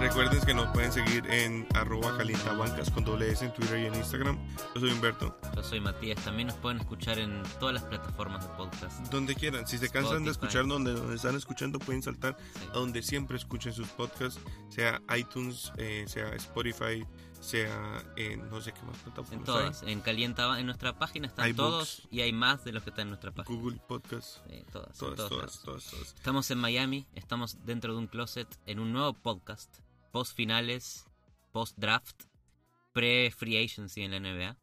Recuerden que nos pueden seguir en arroba calientabancas con doble S en Twitter y en Instagram. Yo soy Humberto. Yo soy Matías. También nos pueden escuchar en todas las plataformas de podcast. Donde quieran. Si se cansan de escuchar donde, donde están escuchando, pueden saltar Sí. a donde siempre escuchen sus podcasts. Sea iTunes, eh, sea Spotify, sea en no sé qué más plataformas. En hay. todas. En Calienta, en nuestra página están iBooks. todos y hay más de los que están en nuestra página. Google Podcasts. Sí, todas, Todas, todas, lados. todas, todas. Estamos en Miami, estamos dentro de un closet en un nuevo podcast, post finales, post draft, pre free agency en la NBA.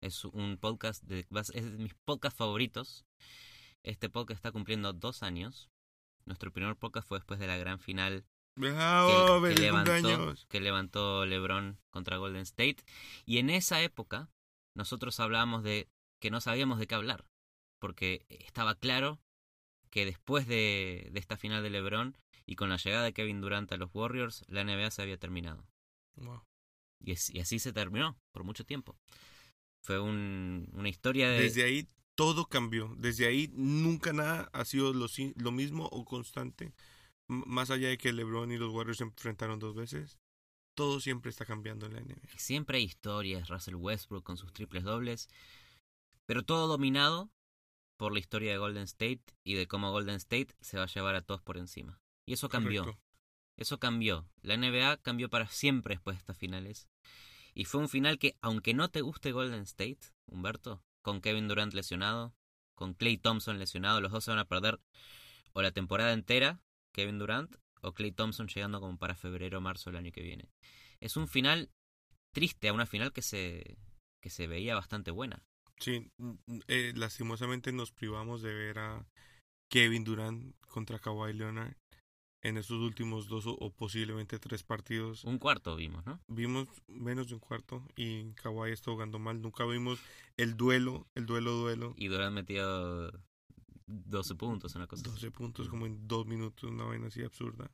Es un podcast de, es de mis podcasts favoritos. Este podcast está cumpliendo dos años. Nuestro primer podcast fue después de la gran final Bravo, que, que levantó, que levantó LeBron contra Golden State. Y en esa época, nosotros hablábamos de que no sabíamos de qué hablar. Porque estaba claro que después de, de esta final de LeBron y con la llegada de Kevin Durant a los Warriors, la NBA se había terminado. Wow. Y, es- y así se terminó por mucho tiempo. Fue un- una historia de... Desde ahí todo cambió. Desde ahí nunca nada ha sido lo, mismo o constante. M- más allá de que LeBron y los Warriors se enfrentaron dos veces, todo siempre está cambiando en la NBA. Siempre hay historias, Russell Westbrook con sus triples dobles, pero todo dominado por la historia de Golden State y de cómo Golden State se va a llevar a todos por encima. Y eso cambió, Correcto. eso cambió. La NBA cambió para siempre después de estas finales. Y fue un final que, aunque no te guste Golden State, Humberto, con Kevin Durant lesionado, con Clay Thompson lesionado, los dos se van a perder o la temporada entera, Kevin Durant, o Clay Thompson llegando como para febrero o marzo del año que viene. Es un final triste a una final que se, que se veía bastante buena. Sí, mm, mm, eh, lastimosamente nos privamos de ver a Kevin Durant contra Kawhi Leonard en estos últimos dos o, o posiblemente tres partidos. Un cuarto vimos, ¿no? Vimos menos de un cuarto y Kawhi está jugando mal. Nunca vimos el duelo, el duelo, duelo. Y Durant metió 12 puntos, una cosa así. 12 puntos como en dos minutos, una vaina así absurda.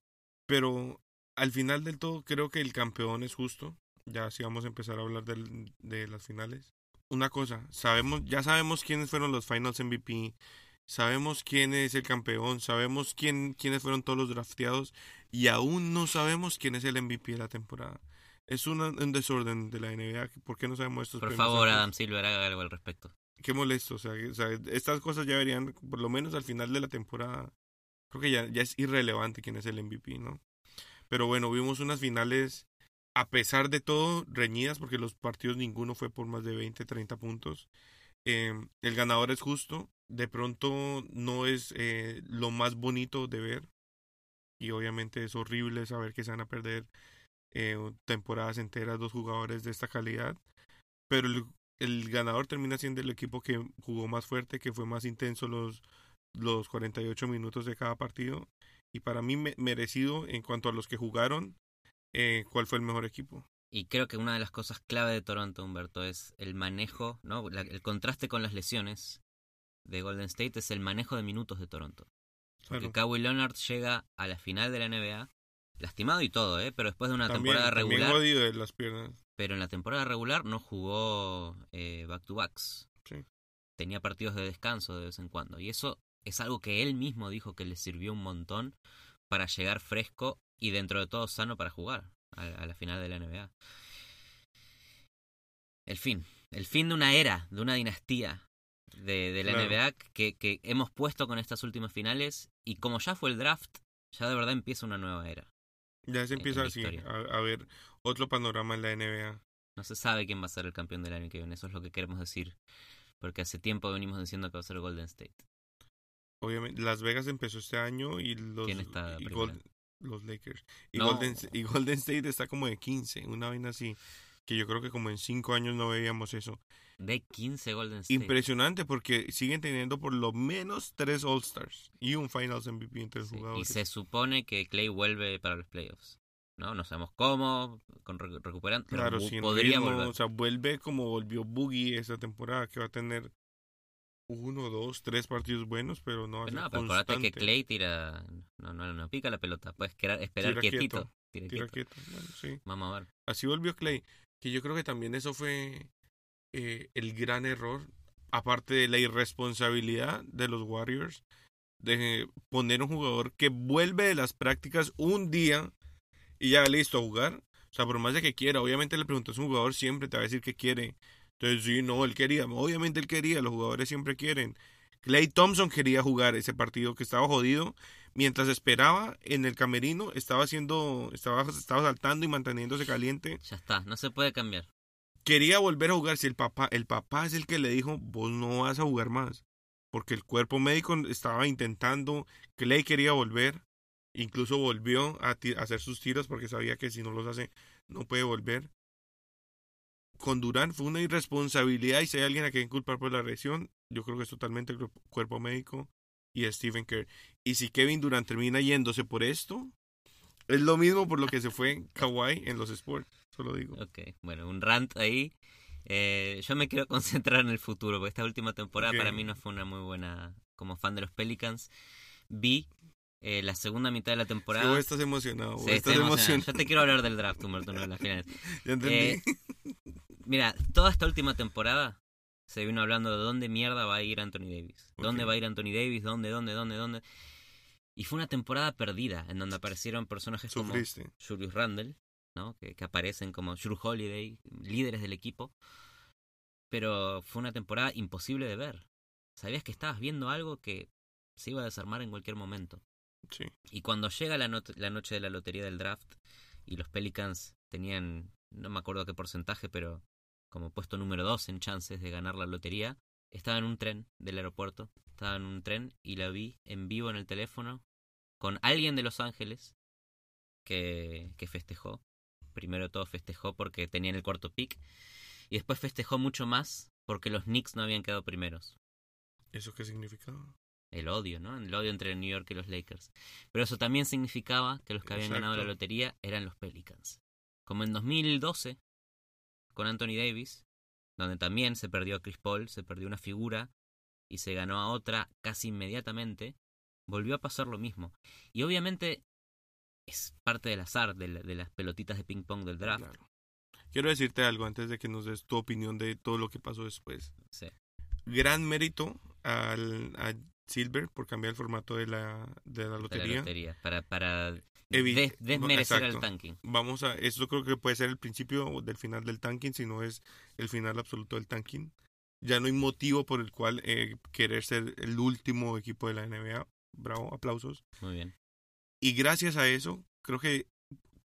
Pero al final del todo creo que el campeón es justo. Ya sí vamos a empezar a hablar del- de las finales. Una cosa, sabemos, ya sabemos quiénes fueron los Finals MVP, sabemos quién es el campeón, sabemos quién, quiénes fueron todos los drafteados y aún no sabemos quién es el MVP de la temporada. Es una- un desorden de la NBA. ¿Por qué no sabemos estos Por favor, antes? Adam Silver, haga algo al respecto. qué molesto. O sea, o sea, estas cosas ya deberían, por lo menos al final de la temporada, creo que ya, ya es irrelevante quién es el MVP, ¿no? Pero bueno, vimos unas finales, a pesar de todo, reñidas, porque los partidos ninguno fue por más de 20, 30 puntos. Eh, el ganador es justo. De pronto no es eh, lo más bonito de ver. Y obviamente es horrible saber que se van a perder eh, temporadas enteras dos jugadores de esta calidad. Pero el, ganador termina siendo el equipo que jugó más fuerte, que fue más intenso los, los 48 minutos de cada partido. Y para mí me- merecido en cuanto a los que jugaron, eh, cuál fue el mejor equipo. Y creo que una de las cosas clave de Toronto, Humberto, es el manejo, ¿no? La- el contraste con las lesiones de Golden State es el manejo de minutos de Toronto. Porque Claro. Kawhi Leonard llega a la final de la NBA, lastimado y todo, ¿eh? Pero después de una También, temporada regular, de las piernas. pero en la temporada regular no jugó eh, back-to-backs. Sí. Tenía partidos de descanso de vez en cuando. Y eso es algo que él mismo dijo que le sirvió un montón para llegar fresco y dentro de todo sano para jugar a, a la final de la NBA. El fin. El fin de una era, de una dinastía de, de la Claro. NBA que, que hemos puesto con estas últimas finales. Y como ya fue el draft, ya de verdad empieza una nueva era. Ya se empieza así, a, a ver otro panorama en la NBA. No se sabe quién va a ser el campeón del año que viene, eso es lo que queremos decir. Porque hace tiempo venimos diciendo que va a ser Golden State. Obviamente, Las Vegas empezó este año y los, ¿Quién está y? Golden- los Lakers. Y, No. Golden, y Golden State está como de 15, una vaina así. Que yo creo que como en 5 años no veíamos eso. De 15 Golden State. Impresionante porque siguen teniendo por lo menos 3 All-Stars y un Finals MVP entre los Sí, y jugadores. se supone que Clay vuelve para los playoffs. ¿No? No sabemos cómo, con re- recuperando, pero Claro, sin podría ritmo, volver. o sea, vuelve como volvió Boogie esa temporada que va a tener uno, dos, tres partidos buenos, pero no. Pero hace no, pero acuérdate que. Clay tira. No, no, no pica la pelota. Puedes esperar quietito. quieto, Tira Tira quieto. quieto. Bueno, sí. Vamos a ver. Así volvió Clay. Que yo creo que también eso fue eh, el gran error. Aparte de la irresponsabilidad de los Warriors. De poner un jugador que vuelve de las prácticas un día y ya listo a jugar. O sea, por más de que quiera, obviamente le preguntas a un jugador, siempre te va a decir que quiere. Entonces, sí, no, él quería. Obviamente él quería, los jugadores siempre quieren. Clay Thompson quería jugar ese partido que estaba jodido. Mientras esperaba en el camerino, estaba haciendo, estaba, estaba saltando y manteniéndose caliente. Ya está, no se puede cambiar. Quería volver a jugar. Si el papá, el papá es el que le dijo, vos no vas a jugar más. Porque el cuerpo médico estaba intentando, Clay quería volver. Incluso volvió a, hacer sus tiros porque sabía que si no los hace, no puede volver. Con Durán fue una irresponsabilidad y si hay alguien a quien culpar por la lesión, yo creo que es totalmente el cuerpo médico y Stephen Kerr. Y si Kevin Durant termina yéndose por esto, es lo mismo por lo que se fue Kawhi en los sports. Solo digo. Ok, bueno, un rant ahí. Eh, yo me quiero concentrar en el futuro, porque esta última temporada Ok. para mí no fue una muy buena. Como fan de los Pelicans, vi eh, la segunda mitad de la temporada. vos estás emocionado. vos Sí, estás emocionado. emocionado. Yo te quiero hablar del draft, Humberto, no de las finales. Ya entendí. Eh, Mira, toda esta última temporada se vino hablando de dónde mierda va a ir Anthony Davis. ¿Dónde va a ir Anthony Davis? ¿Dónde, dónde, dónde, dónde? Y fue una temporada perdida, en donde aparecieron personajes como. Julius Randle, ¿no? Que, que aparecen como Drew Holiday, líderes del equipo. Pero fue una temporada imposible de ver. Sabías que estabas viendo algo que se iba a desarmar en cualquier momento. Sí. Y cuando llega la, la noche de la lotería del draft y los Pelicans tenían, no me acuerdo qué porcentaje, pero como puesto número dos en chances de ganar la lotería, estaba en un tren del aeropuerto, estaba en un tren y la vi en vivo en el teléfono con alguien de Los Ángeles que, que festejó. Primero todo festejó porque tenían el cuarto pick y después festejó mucho más porque los Knicks no habían quedado primeros ¿Eso qué significaba? el odio, ¿no? El odio entre New York y los Lakers. Pero eso también significaba que los que habían ganado la lotería eran los Pelicans. Como en 2012, con Anthony Davis, donde también se perdió a Chris Paul, se perdió una figura y se ganó a otra casi inmediatamente, volvió a pasar lo mismo. Y obviamente es parte del azar de, la- de las pelotitas de ping pong del draft. Claro. Quiero decirte algo antes de que nos des tu opinión de todo lo que pasó después. Sí. Gran mérito al, a Silver por cambiar el formato de la, de la de la lotería. lotería, para, para des- desmerecer exacto. al tanking. Vamos a, esto creo que puede ser el principio del final del tanking, si no es el final absoluto del tanking. Ya no hay motivo por el cual eh, querer ser el último equipo de la NBA. Bravo, aplausos. Muy bien. Y gracias a eso, creo que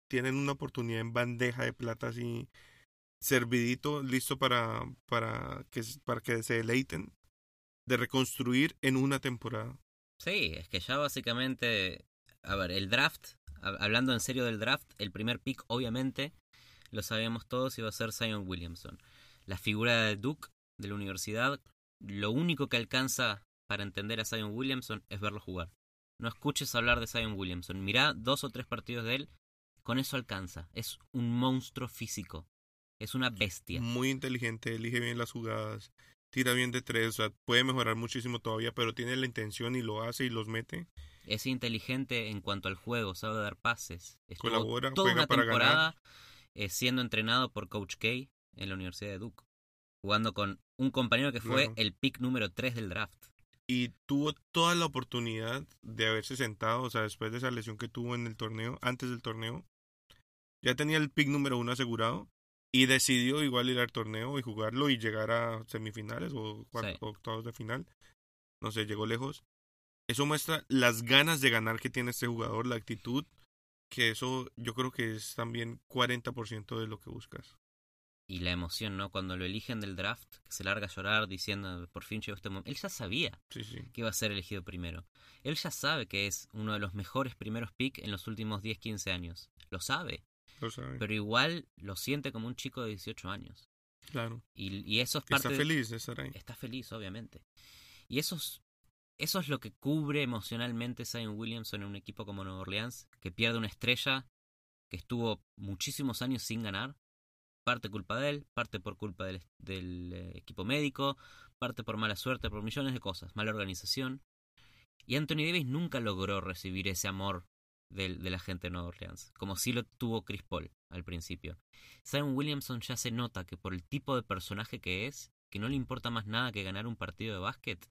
tienen una oportunidad en bandeja de plata así servidito, listo para, para, que, para que se deleiten de reconstruir en una temporada. Sí, es que ya básicamente, a ver, el draft, hab- hablando en serio del draft, el primer pick obviamente, lo sabíamos todos, iba a ser Zion Williamson. La figura de Duke de la universidad, lo único que alcanza para entender a Zion Williamson es verlo jugar. No escuches hablar de Zion Williamson, mirá dos o tres partidos de él, con eso alcanza. Es un monstruo físico, es una bestia. Muy inteligente, elige bien las jugadas, tira bien de tres, o sea, puede mejorar muchísimo todavía, pero tiene la intención y lo hace y los mete. Es inteligente en cuanto al juego, sabe dar pases. Estuvo Colabora, toda juega una para temporada eh, siendo entrenado por Coach K en la Universidad de Duke, jugando con un compañero que fue Claro. el pick número 3 del draft. Y tuvo toda la oportunidad de haberse sentado, o sea, después de esa lesión que tuvo en el torneo, antes del torneo, ya tenía el pick número uno asegurado y decidió igual ir al torneo y jugarlo y llegar a semifinales o, Sí. octavos de final. No sé, llegó lejos. Eso muestra las ganas de ganar que tiene este jugador, la actitud, que eso yo creo que es también 40% de lo que buscas. Y la emoción, ¿no? Cuando lo eligen del draft, que se larga a llorar diciendo, por fin llegó este momento. Él ya sabía Sí, sí. que iba a ser elegido primero. Él ya sabe que es uno de los mejores primeros pick en los últimos 10, 15 años. Lo sabe. Lo sabe. Pero igual lo siente como un chico de 18 años. claro. Y, y eso es Que parte está feliz de estar ahí. está feliz, obviamente. Y eso es, eso es lo que cubre emocionalmente Zion Williamson en un equipo como Nueva Orleans, que pierde una estrella que estuvo muchísimos años sin ganar. Parte culpa de él, parte por culpa del, del, eh, equipo médico, parte por mala suerte, por millones de cosas, mala organización. Y Anthony Davis nunca logró recibir ese amor de, de la gente de Nueva Orleans, como sí lo tuvo Chris Paul al principio. Zion Williamson ya se nota que por el tipo de personaje que es, que no le importa más nada que ganar un partido de básquet,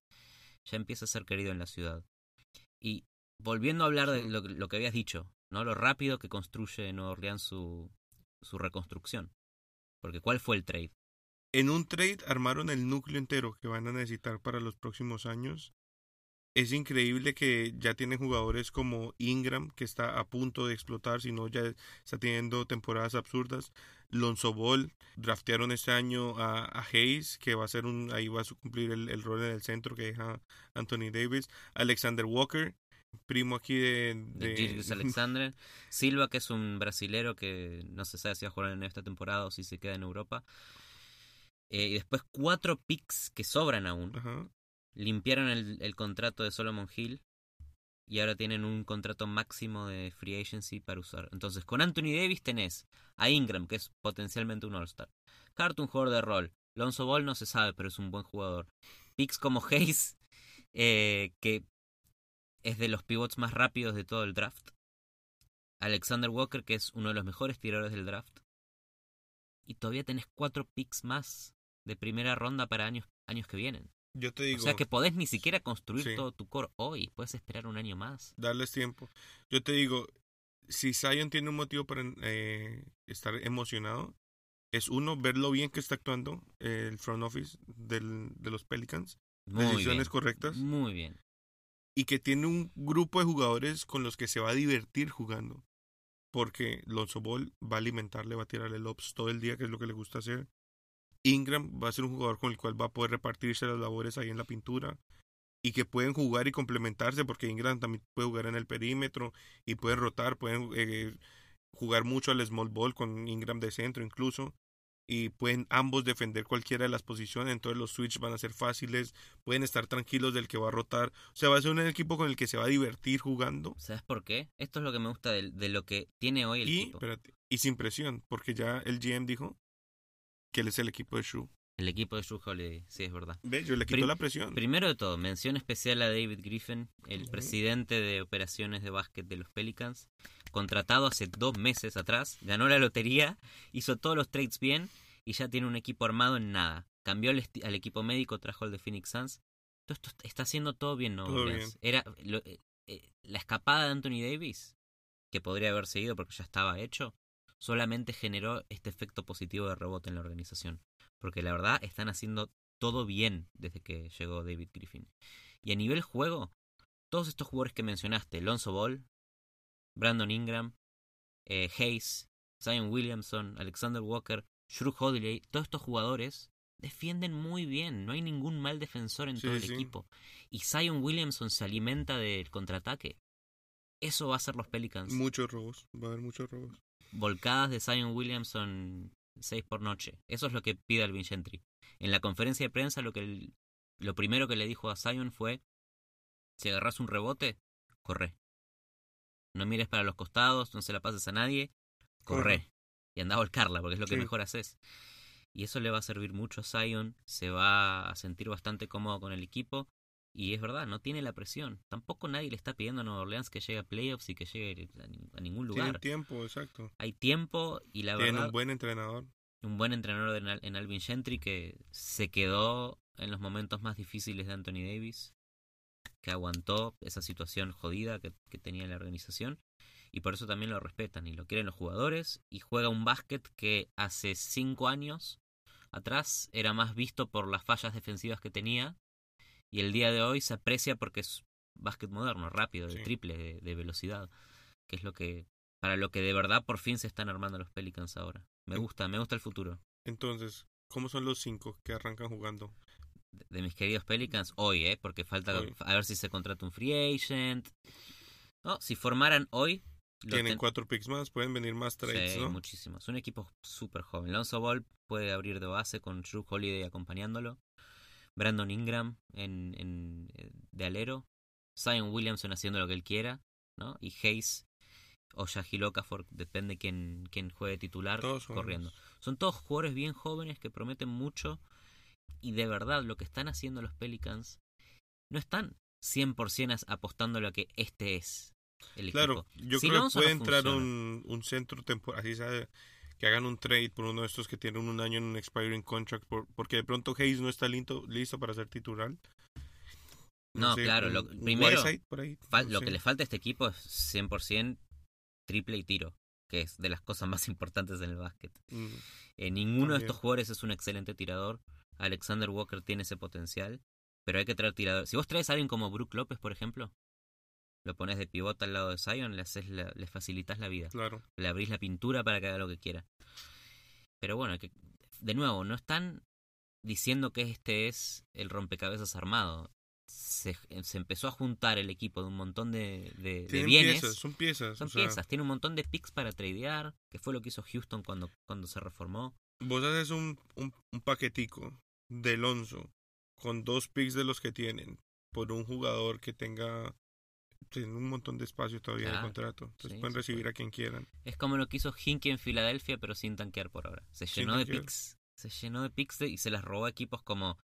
ya empieza a ser querido en la ciudad. Y volviendo a hablar de lo, lo que habías dicho, ¿no? Lo rápido que construye Nueva Orleans su, su reconstrucción. Porque ¿cuál fue el trade? En un trade armaron el núcleo entero que van a necesitar para los próximos años. Es increíble que ya tienen jugadores como Ingram, que está a punto de explotar, si no ya está teniendo temporadas absurdas. Lonzo Ball, draftearon este año a, a Hayes, que va a ser un, ahí va a cumplir el, el rol en el centro que deja Anthony Davis. Alexander Walker, primo aquí de, de... Gilles Alexander. Silva, que es un brasilero que no se sabe si va a jugar en esta temporada o si se queda en Europa. Eh, y después cuatro picks que sobran aún. Ajá. Limpiaron el, contrato de Solomon Hill. Y ahora tienen un contrato máximo de free agency para usar. Entonces, con Anthony Davis tenés a Ingram, que es potencialmente un All-Star. Cartoon jugador de rol. Lonzo Ball no se sabe, pero es un buen jugador. Picks como Hayes, eh, que es de los pivots más rápidos de todo el draft. Alexander Walker, que es uno de los mejores tiradores del draft. Y todavía tenés cuatro picks más de primera ronda para años, años que vienen. Yo te digo. O sea que podés ni siquiera construir Sí. todo tu core hoy. Puedes esperar un año más. darles tiempo. Yo te digo, si Zion tiene un motivo para eh, estar emocionado, es uno, ver lo bien que está actuando el front office del, de los Pelicans, Muy decisiones bien. correctas, Muy bien. y que tiene un grupo de jugadores con los que se va a divertir jugando. Porque Lonzo Ball va a alimentarle, va a tirarle lobs todo el día, que es lo que le gusta hacer. Ingram va a ser un jugador con el cual va a poder repartirse las labores ahí en la pintura y que pueden jugar y complementarse porque Ingram también puede jugar en el perímetro y pueden rotar, pueden eh, jugar mucho al small ball con Ingram de centro incluso y pueden ambos defender cualquiera de las posiciones, entonces los switch van a ser fáciles, pueden estar tranquilos del que va a rotar, o sea, va a ser un equipo con el que se va a divertir jugando ¿Sabes por qué? Esto es lo que me gusta de, de lo que tiene hoy el y, equipo. espérate, y sin presión, porque ya el GM dijo que él es el equipo de Shu. El equipo de Drew Holiday, sí, es verdad. Ve, yo le Prim- la presión. Primero de todo, mención especial a David Griffin, el presidente de operaciones de básquet de los Pelicans, contratado hace dos meses atrás, ganó la lotería, hizo todos los trades bien y ya tiene un equipo armado en nada. Cambió al, esti- al equipo médico, trajo el de Phoenix Suns. Todo esto est- está haciendo todo bien, ¿no? Todo? Era lo- eh, eh, la escapada de Anthony Davis, que podría haber seguido porque ya estaba hecho, solamente generó este efecto positivo de rebote en la organización. Porque la verdad están haciendo todo bien desde que llegó David Griffin. Y a nivel juego, todos estos jugadores que mencionaste, Lonzo Ball, Brandon Ingram, eh, Hayes, Zion Williamson, Alexander Walker, Shrew Holiday, todos estos jugadores defienden muy bien, no hay ningún mal defensor en Sí, todo el sí. equipo. Y Zion Williamson se alimenta del contraataque. Eso va a ser los Pelicans. Muchos robos, va a haber muchos robos. Volcadas de Zion Williamson 6 por noche. Eso es lo que pide Alvin Gentry. En la conferencia de prensa lo que el- lo primero que le dijo a Zion fue si agarras un rebote, corre. No mires para los costados, no se la pases a nadie, corre. Corre. Y anda a volcarla, porque es lo que mejor haces. Y eso le va a servir mucho a Zion, se va a sentir bastante cómodo con el equipo. Y es verdad, no tiene la presión. Tampoco nadie le está pidiendo a Nueva Orleans que llegue a playoffs y que llegue a, a ningún lugar. tiempo, exacto. Hay tiempo y la Tienen verdad un buen entrenador. un buen entrenador en, Al- en Alvin Gentry que se quedó en los momentos más difíciles de Anthony Davis, que aguantó esa situación jodida que, que tenía la organización y por eso también lo respetan y lo quieren los jugadores y juega un básquet que hace cinco años atrás era más visto por las fallas defensivas que tenía y el día de hoy se aprecia porque es básquet moderno, rápido, de Sí. triple, de, de velocidad, que es lo que para lo que de verdad por fin se están armando los Pelicans ahora. Me gusta, me gusta el futuro Entonces, ¿cómo son los cinco que arrancan jugando? de, de mis queridos Pelicans hoy, ¿eh? Porque falta Hoy. a ver si se contrata un free agent. No, si formaran hoy... Tienen ten- cuatro picks más, pueden venir más trades, Sí, ¿no? muchísimos. Un equipo súper joven. Lonzo Ball puede abrir de base con Drew Holiday acompañándolo. Brandon Ingram en, en, eh, de alero. Zion Williamson haciendo lo que él quiera. ¿no? Y Hayes o Shahil Okafor, depende quién, quién juegue titular, Todos jóvenes. corriendo. Son todos jugadores bien jóvenes que prometen mucho Y de verdad, lo que están haciendo los Pelicans no están 100% as- apostándole a que este es el equipo. Claro, yo Si creo no, que puede no entrar un, un centro temporal, así sea, que hagan un trade por uno de estos que tienen un año en un expiring contract, por- porque de pronto Hayes no está listo, listo para ser titular. No, claro, lo- primero, Whiteside por ahí, Fal- no lo sé. que le falta a este equipo es 100% triple y tiro, que es de las cosas más importantes en el básquet. Mm, Eh, ninguno de estos jugadores es un excelente tirador. Alexander Walker tiene ese potencial, pero hay que traer tiradores. Si vos traes a alguien como Brook López, por ejemplo, lo pones de pivota al lado de Zion, le, haces la- le facilitas la vida. claro. Le abrís la pintura para que haga lo que quiera. Pero bueno, que, de nuevo, no están diciendo que este es el rompecabezas armado. Se, se empezó a juntar el equipo de un montón de, de- bienes. piezas, son piezas. Son sea, piezas, tiene un montón de picks para tradear, que fue lo que hizo Houston cuando, cuando se reformó. Vos haces un, un, un paquetico de Alonso con dos picks de los que tienen por un jugador que tenga tiene un montón de espacio todavía en el contrato. Entonces sí, pueden recibir a quien quieran. Es como lo que hizo Hinkie en Filadelfia, pero sin tanquear por ahora. Se Sin llenó de tanquear. picks, se llenó de picks de- y se las robó a equipos como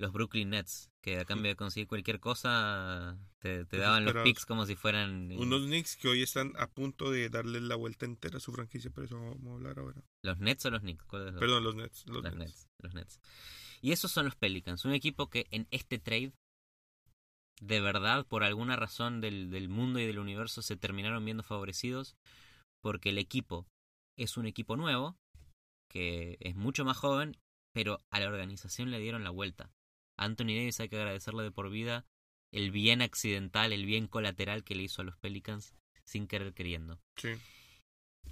los Brooklyn Nets, que a cambio de conseguir cualquier cosa te, te daban los picks como si fueran eh, Unos Knicks que hoy están a punto de darle la vuelta entera a su franquicia, pero eso vamos a hablar ahora. los Nets o los Knicks. Perdón, los Nets. Los, los Nets. Nets, los Nets. Y esos son los Pelicans, un equipo que en este trade, de verdad, por alguna razón del, del mundo y del universo, se terminaron viendo favorecidos porque el equipo es un equipo nuevo, que es mucho más joven, pero a la organización le dieron la vuelta. A Anthony Davis hay que agradecerle de por vida el bien accidental, el bien colateral que le hizo a los Pelicans sin querer queriendo. Sí.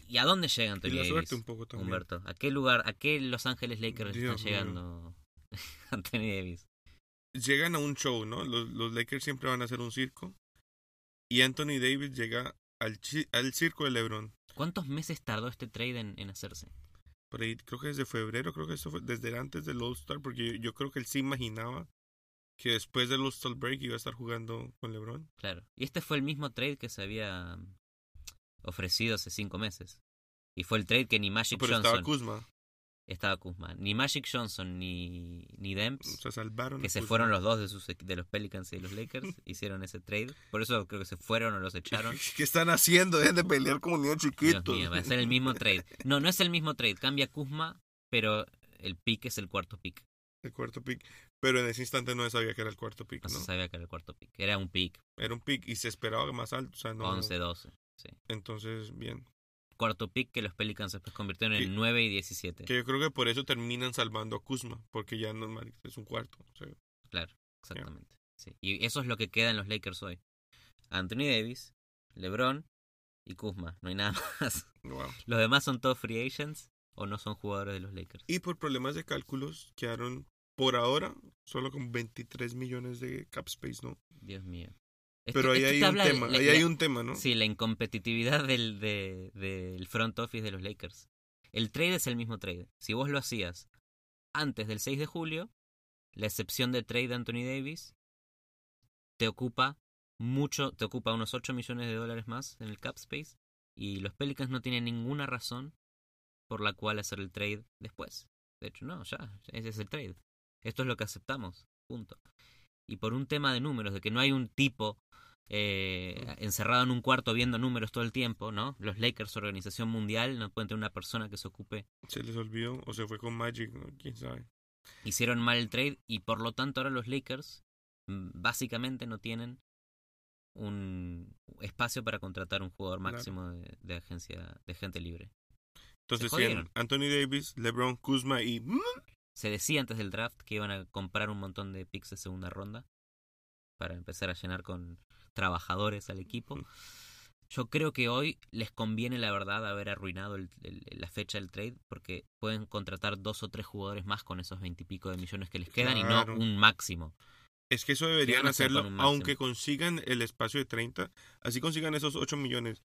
¿Y a dónde llega Y Anthony la Davis? un poco. Humberto, ¿a qué lugar, a qué Los Ángeles Lakers Dios está mío. llegando Anthony Davis? Llegan a un show, ¿no? Los, los Lakers siempre van a hacer un circo. Y Anthony Davis llega al, al circo de LeBron. ¿Cuántos meses tardó este trade en, en hacerse? Por ahí, creo que desde febrero, creo que eso fue desde antes del All-Star, porque yo, yo creo que él sí imaginaba que después del All-Star Break iba a estar jugando con LeBron. Claro. Y este fue el mismo trade que se había mm, ofrecido hace cinco meses. Y fue el trade que ni Magic Pero Johnson estaba Kuzma. Estaba Kuzma, ni Magic Johnson ni ni Demps, O sea, salvaron. que se Kuzma. fueron los dos de sus equ- de los Pelicans y de los Lakers, hicieron ese trade. Por eso creo que se fueron o los echaron. ¿Qué están haciendo? Dejen de pelear como niños Dios chiquitos. mío, va a ser el mismo trade. No, no es el mismo trade. Cambia Kuzma, pero el pick es el cuarto pick. El cuarto pick. Pero en ese instante no se sabía que era el cuarto pick, No, ¿no? se sabía que era el cuarto pick. Era un pick, Era un pick y se esperaba más alto. O sea, no. 11, 12. Sí. Entonces, bien. Cuarto pick que los Pelicans después convirtieron en Que- 9 y 17. Que yo creo que por eso terminan salvando a Kuzma. Porque ya no es un cuarto. o sea, Claro, exactamente. Sí. Y eso es lo que queda en los Lakers hoy. Anthony Davis, LeBron y Kuzma. No hay nada más. wow. Los demás son todos free agents o no son jugadores de los Lakers. Y por problemas de cálculos quedaron por ahora solo con 23 millones de cap space, ¿no? Dios mío. Esto- Pero ahí hay un de tema, ahí la- hay un tema, ¿no? Sí, la incompetitividad del, de- del front office de los Lakers. El trade es el mismo trade. Si vos lo hacías antes del 6 de julio, la excepción de trade de Anthony Davis te ocupa mucho, te ocupa unos 8 millones de dólares más en el cap space y los Pelicans no tienen ninguna razón por la cual hacer el trade después. De hecho, no, ya, ese es el trade. Esto es lo que aceptamos, punto. Y por un tema de números, de que no hay un tipo eh, encerrado en un cuarto viendo números todo el tiempo, ¿no? Los Lakers, organización mundial, no pueden tener una persona que se ocupe. Se les olvidó o se fue con Magic, ¿no? quién sabe. Hicieron mal el trade y por lo tanto ahora los Lakers mm, básicamente no tienen un espacio para contratar un jugador Claro. máximo de, de agencia de gente libre. Entonces tienen. Anthony Davis, LeBron, Kuzma y mm, Se decía antes del draft que iban a comprar un montón de picks de segunda ronda para empezar a llenar con trabajadores al equipo. Yo creo que hoy les conviene, la verdad, haber arruinado el- el- la fecha del trade porque pueden contratar dos o tres jugadores más con esos veintipico de millones que les quedan y no un máximo. Es que eso ¿Qué deberían hacerlo, con aunque consigan el espacio de 30, así consigan esos 8 millones.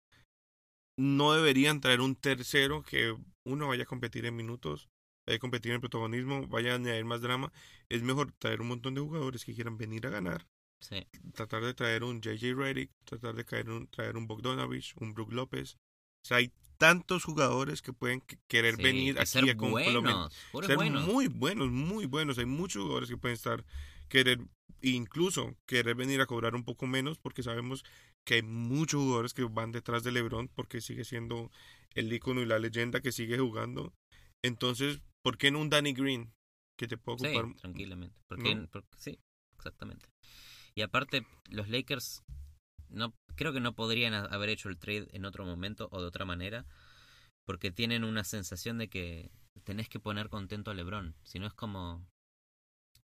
No deberían traer un tercero que uno vaya a competir en minutos, a competir en protagonismo, vaya a añadir más drama. Es mejor traer un montón de jugadores que quieran venir a ganar, Sí. tratar de traer un JJ Redick, tratar de traer un, traer un Bogdanovich, un Brook López, O sea, hay tantos jugadores que pueden que- querer Sí, venir aquí ser a buenos, Ser buenos. muy buenos, muy buenos. Hay muchos jugadores que pueden estar, querer, incluso querer venir a cobrar un poco menos, porque sabemos que hay muchos jugadores que van detrás de LeBron, porque sigue siendo el ícono y la leyenda que sigue jugando. Entonces, ¿por qué no un Danny Green? Que te puede Sí, ocupar. tranquilamente. Porque, ¿no? porque- sí, exactamente. Y aparte, los Lakers no creo que no podrían ha- haber hecho el trade en otro momento o de otra manera, porque tienen una sensación de que tenés que poner contento a LeBron. Si no es como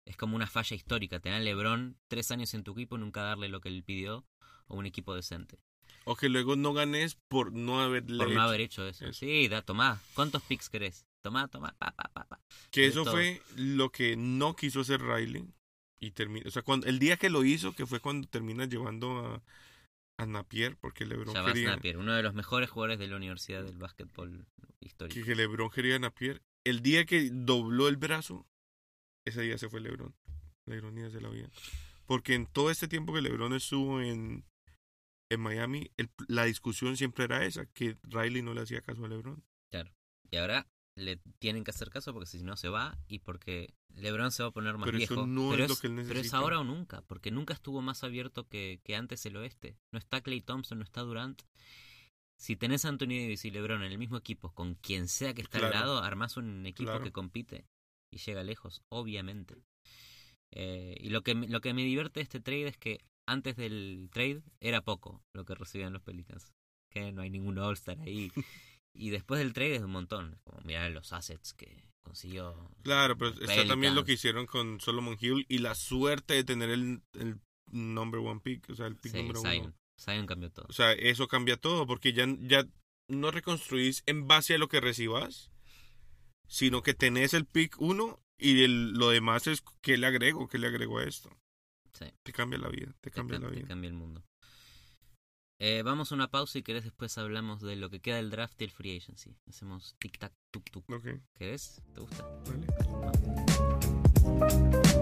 es como una falla histórica. Tener a LeBron tres años en tu equipo y nunca darle lo que él pidió o un equipo decente. O que luego no ganes por no haberle Por no hecho. haber hecho eso. eso. Sí, da, tomá. ¿Cuántos picks querés? Tomá, tomá, pa, pa, pa, pa. Que eso todo. fue lo que no quiso hacer Riley. Y termina, o sea, cuando, el día que lo hizo, que fue cuando termina llevando a, a Napier, porque LeBron Shabazz quería, Napier, uno de los mejores jugadores de la Universidad del Básquetbol histórico. que, que LeBron quería a Napier. El día que dobló el brazo, ese día se fue LeBron. La ironía de la vida. Porque en todo este tiempo que LeBron estuvo en, en Miami, el- la discusión siempre era esa, que Riley no le hacía caso a LeBron. Y ahora le tienen que hacer caso porque si no se va y porque LeBron se va a poner más Pero eso viejo. no pero es lo que él Pero es ahora o nunca, porque nunca estuvo más abierto que, que antes el oeste. No está Clay Thompson, no está Durant. Si tenés a Anthony Davis y LeBron en el mismo equipo, con quien sea que está Claro. al lado, armás un equipo Claro. que compite y llega lejos, obviamente. Eh, y lo que, me- lo que me divierte de este trade es que antes del trade era poco lo que recibían los Pelicans. Que no hay ningún All-Star ahí. y después del trade es un montón. Como mirar los assets que consiguió. Claro, pero está también lo que hicieron con Solomon Hill y la suerte de tener el, el number one pick, o sea, el pick Sí, número Zion. uno. Zion cambió todo. O sea, eso cambia todo, porque ya, ya no reconstruís en base a lo que recibas, sino que tenés el pick uno y el- lo demás es qué le agrego, qué le agrego a esto. Sí. Te cambia la vida, te te, cambia cam- la te vida. cambia el mundo. Eh, vamos a una pausa y querés después hablamos de lo que queda del draft y el free agency. Hacemos tic tac tuk tuk. Ok, ¿Querés? ¿Te gusta? vale.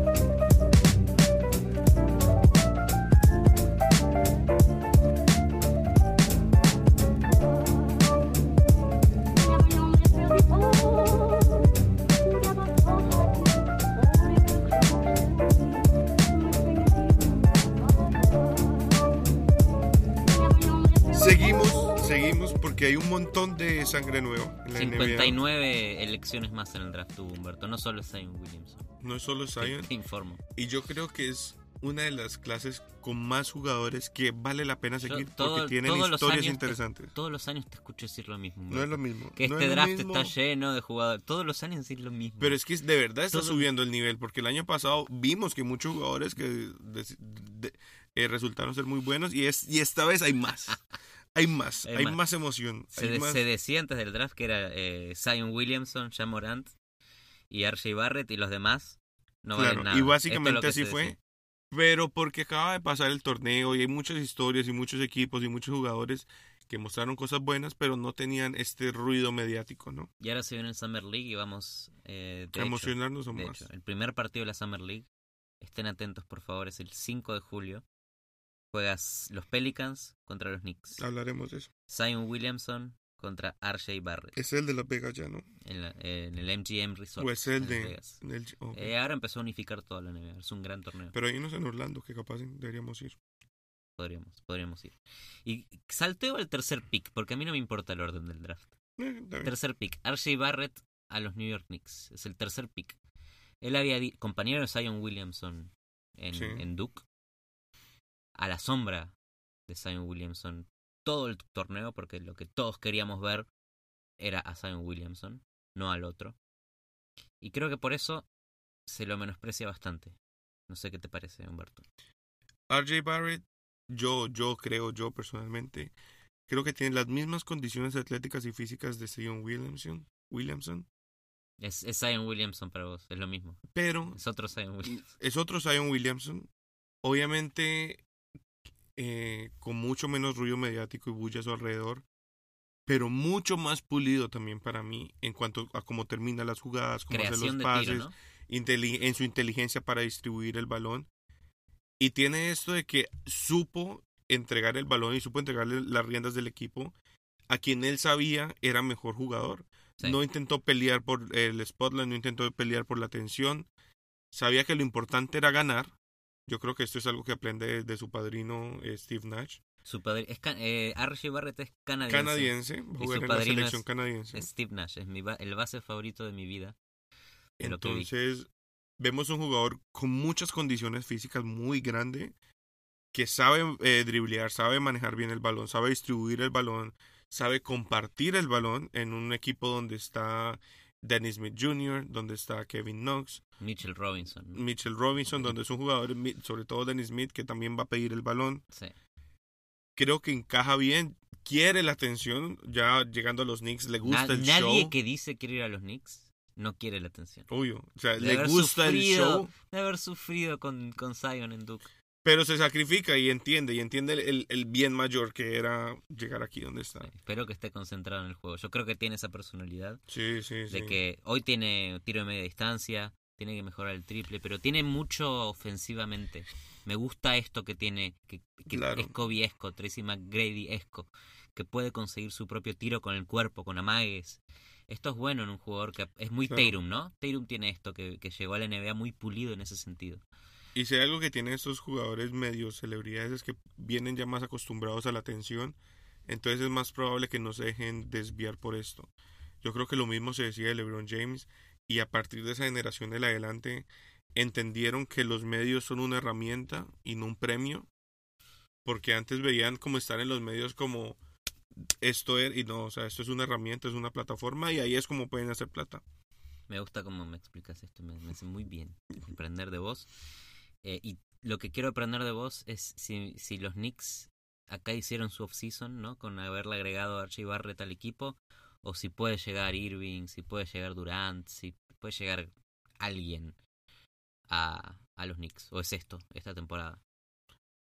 Porque hay un montón de sangre nueva en la NBA. 59 elecciones más en el draft tuvo Humberto. No solo es Zion Williamson. No es solo Te, Zion. te informo. Y yo creo que es una de las clases con más jugadores que vale la pena Yo seguir todo- porque tienen historias te- interesantes. Todos los años te escucho decir lo mismo. No es lo mismo. Que no este es draft está lleno de jugadores. Todos los años decir lo mismo. Pero es que de verdad está Todo- subiendo el nivel porque el año pasado vimos que muchos jugadores que de- de- eh, resultaron ser muy buenos y, es, y esta vez hay más. Hay más, Hay hay, más. más. emoción. Se, hay de- más- se decía antes del draft que era eh, Zion Williamson, Jean Morant y RJ Barrett y los demás no Claro, valen nada. y es básicamente así fue. decía. Pero porque acaba de pasar el torneo y hay muchas historias y muchos equipos y muchos jugadores que mostraron cosas buenas, pero no tenían este ruido mediático, ¿no? Y ahora se viene el Summer League y vamos eh, de A hecho, emocionarnos o de más. hecho, el primer partido de la Summer League, estén atentos por favor, es el 5 de julio. Juegas los Pelicans contra los Knicks. Hablaremos de eso. Zion Williamson contra RJ Barrett Es el de Las Vegas ya, ¿no? en, la- en el MGM Resort. O es el de... Las Vegas. el-. Eh, ahora empezó a unificar toda la NBA. Es un gran torneo. Pero hay unos en Orlando que capaz deberíamos ir. Podríamos, podríamos ir. Y salteo al tercer pick, porque a mí no me importa el orden del draft. Eh. Tercer pick, RJ Barrett a los New York Knicks. Es el tercer pick. Él había compañero de Zion Williamson en, Sí. en Duke. A la sombra de Zion Williamson todo el torneo, porque lo que todos queríamos ver era a Zion Williamson, no al otro. Y creo que por eso se lo menosprecia bastante. No sé qué te parece, Humberto. RJ Barrett, yo, yo creo, yo personalmente, creo que tiene las mismas condiciones atléticas y físicas de Zion Williamson, Williamson Es, es Zion Williamson para vos, es lo mismo. pero Es otro Zion Williamson. es otro Zion Williamson. Obviamente, eh, con mucho menos ruido mediático y bulla a su alrededor, pero mucho más pulido también para mí en cuanto a cómo termina las jugadas, cómo hace los pases, tiro, en su inteligencia para distribuir el balón. Y tiene esto de que supo entregar el balón y supo entregarle las riendas del equipo a quien él sabía era mejor jugador. Sí. No intentó pelear por el spotlight, no intentó pelear por la atención. Sabía que lo importante era ganar. Yo creo que esto es algo que aprende de su padrino eh, Steve Nash. Su padre es eh, R.J. Barrett es canadiense. Canadiense, Y su en la selección canadiense. Steve Nash, es mi ba- el base favorito de mi vida. de. Entonces, vemos un jugador con muchas condiciones físicas muy grande, que sabe eh, driblear, sabe manejar bien el balón, sabe distribuir el balón, sabe compartir el balón en un equipo donde está Dennis Smith Jr., donde está Kevin Knox, Mitchell Robinson. ¿no? Mitchell Robinson, donde es un jugador, sobre todo Dennis Smith, que también va a pedir el balón. Sí. Creo que encaja bien, quiere la atención, ya llegando a los Knicks, le Na- gusta el nadie show. que dice quiere ir a los Knicks no quiere la atención. Obvio, o sea, De le gusta el sufrido. show. De haber sufrido con, con Zion en Duke. Pero se sacrifica y entiende, y entiende el, el- el bien mayor que era llegar aquí donde está. Espero que esté concentrado en el juego. Yo creo que tiene esa personalidad Sí, sí, sí. de que hoy tiene tiro de media distancia, tiene que mejorar el triple, pero tiene mucho ofensivamente. Me gusta esto que tiene, que, que Claro. es Tracy McGrady-esco, que puede conseguir su propio tiro con el cuerpo, con amagues. Esto es bueno en un jugador que es muy Claro. Tatum, ¿no? Tatum tiene esto, que, que llegó a la NBA muy pulido en ese sentido. Y si hay algo que tienen estos jugadores medio celebridades es que vienen ya más acostumbrados a la atención, entonces es más probable que no se dejen desviar por esto. Yo creo que lo mismo se decía de LeBron James y a partir de esa generación en adelante entendieron que los medios son una herramienta y no un premio, porque antes veían como estar en los medios como esto es, y no, o sea, esto es una herramienta, es una plataforma y ahí es como pueden hacer plata. Me gusta cómo me explicas esto, me, me hace muy bien aprender de vos. Eh, y lo que quiero aprender de vos es si, si los Knicks acá hicieron su off-season, ¿no? Con haberle agregado a Archie Barrett al equipo, o si puede llegar Irving, si puede llegar Durant, si puede llegar alguien a, a los Knicks, o es esto, esta temporada.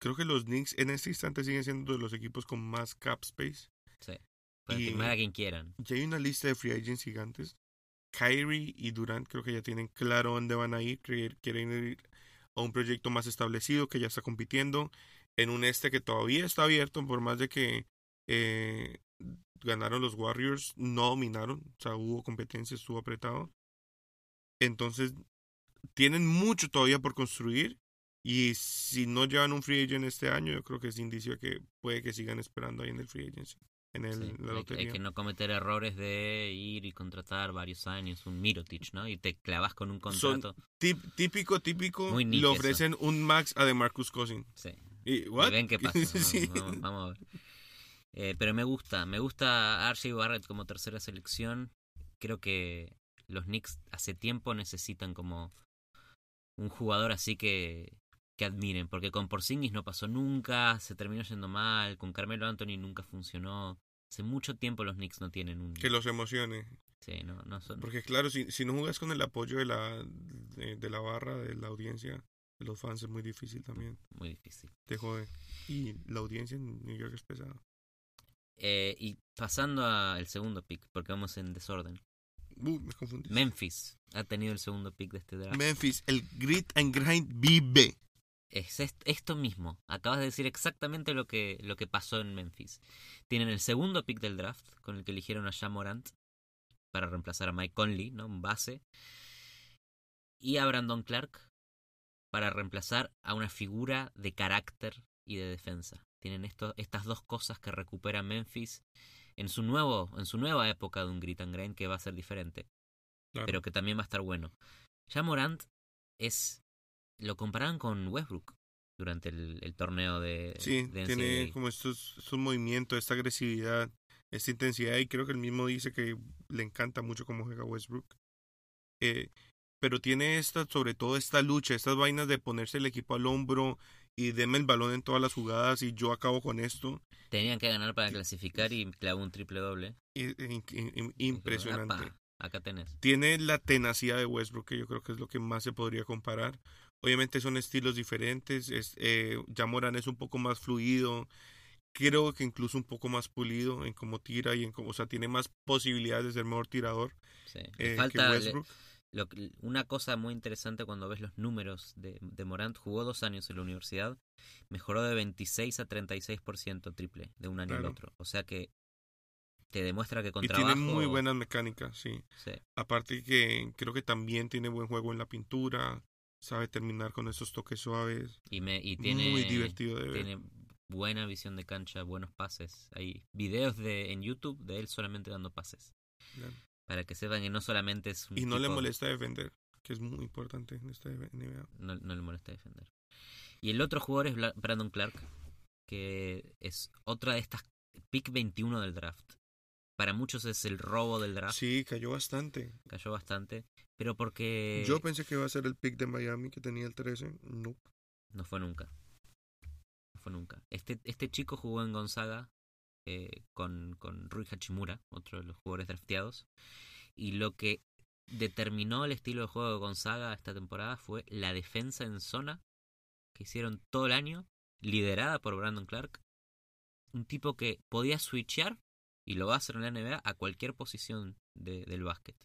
Creo que los Knicks en este instante siguen siendo de los equipos con más cap space. Sí. Pueden Y- firmar a quien quieran. Ya hay una lista de free agents gigantes. Kyrie y Durant creo que ya tienen claro dónde van a ir. Quieren ir a un proyecto más establecido que ya está compitiendo. En un este que todavía está abierto, por más de que eh, ganaron los Warriors, no dominaron. O sea, hubo competencia, estuvo apretado. Entonces, tienen mucho todavía por construir. Y si no llevan un free agent este año, yo creo que es indicio de que puede que sigan esperando ahí en el free agency, en el, Sí, la hay- hay, lotería. que no cometer errores de ir y contratar varios años, un Mirotic, ¿no? Y te clavas con un contrato. Típico, típico, Muy le eso. ofrecen un max a DeMarcus Cousins. Sí. ¿Y Y what? ven qué pasa. Sí. Vamos, vamos- vamos a ver. Eh, pero me gusta, me gusta RJ Barrett como tercera selección. Creo que los Knicks hace tiempo necesitan como un jugador así que, que admiren, porque con Porzingis no pasó nunca, se terminó yendo mal, con Carmelo Anthony nunca funcionó. Hace mucho tiempo los Knicks no tienen un... Que los emocione. Sí, no, no son... Porque claro, si, si no jugas con el apoyo de la, de, de la barra, de la audiencia, de los fans, es muy difícil también. Muy difícil. Te jode. Y la audiencia en New York es pesada. Eh, y pasando al segundo pick, porque vamos en desorden. Uh, me confundí. Memphis ha tenido el segundo pick de este draft. Memphis, el grit and grind vive. Es est- esto mismo. Acabas de decir exactamente lo que, lo que pasó en Memphis. Tienen el segundo pick del draft, con el que eligieron a Jean Morant para reemplazar a Mike Conley, ¿no? Un base. Y a Brandon Clark para reemplazar a una figura de carácter y de defensa. Tienen esto, estas dos cosas que recupera Memphis en su nuevo, en su nueva época de un grit and grind que va a ser diferente Claro. pero que también va a estar bueno. Ya Morant es. Lo comparaban con Westbrook durante el, el torneo de. Sí, de tiene como estos, estos movimientos, esta agresividad, esta intensidad, y creo que él mismo dice que le encanta mucho cómo juega Westbrook. Eh, pero tiene esta, sobre todo esta lucha, estas vainas de ponerse el equipo al hombro y deme el balón en todas las jugadas y yo acabo con esto. Tenían que ganar para clasificar y clavó un triple doble. Impresionante. Apa, acá tenés. Tiene la tenacidad de Westbrook, que yo creo que es lo que más se podría comparar. Obviamente son estilos diferentes. Es, eh, ya Morán es un poco más fluido. Creo que incluso un poco más pulido en cómo tira y en cómo, o sea, tiene más posibilidades de ser mejor tirador Sí. Le eh, que falta. le- Westbrook. Lo que- una cosa muy interesante cuando ves los números de, de Morant, jugó dos años en la universidad, mejoró de 26 a 36% triple de un año al otro. O sea que te demuestra que con Y trabajo... tiene muy buenas mecánicas, sí. Sí, Aparte que creo que también tiene buen juego en la pintura, sabe terminar con esos toques suaves. y, me, y tiene, muy divertido de ver. tiene buena visión de cancha, buenos pases. Hay videos de en YouTube de él solamente dando pases. Claro. Para que sepan que no solamente es un Y no le molesta defender, que es muy importante en esta NBA. no, no le molesta defender. Y el otro jugador es Brandon Clark, que es otra de estas pick 21 del draft. Para muchos es el robo del draft, Sí, cayó bastante. cayó bastante, pero porque Yo pensé que iba a ser el pick de Miami que tenía el 13. No. no fue nunca. No fue nunca. Este, este chico jugó en Gonzaga eh, con, con Rui Hachimura, otro de los jugadores drafteados, y lo que determinó el estilo de juego de Gonzaga esta temporada fue la defensa en zona que hicieron todo el año, liderada por Brandon Clark. Un tipo que podía switchear, y lo va a hacer en la NBA, a cualquier posición de- del básquet.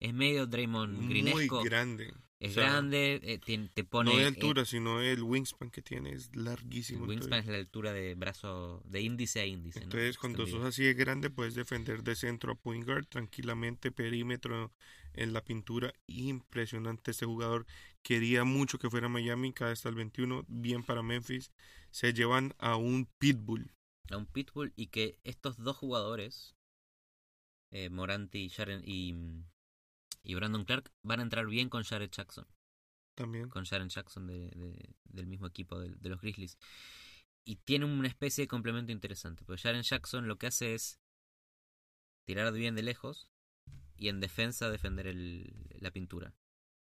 Es medio Draymond Muy Greenesco. grande. Es O sea, grande, eh, te pone... no de eh, altura, sino el wingspan que tiene. Es el larguísimo. wingspan es la altura de brazo, de índice a índice. ¿no? entonces cuando sos Extendido. así de grande, puedes defender de centro a point guard tranquilamente, perímetro en la pintura. Impresionante este jugador. Quería mucho que fuera Miami, cada hasta el 21. Bien para Memphis. Se llevan a un pitbull. A un pitbull y que estos dos jugadores, eh, Moranti y, Jaren, y, y Brandon Clark, van a entrar bien con Jared Jackson. También. Con Jaren Jackson de, de- del mismo equipo de, de los Grizzlies. Y tiene una especie de complemento interesante. Porque Jaren Jackson lo que hace es tirar bien de lejos y en defensa defender el, la pintura.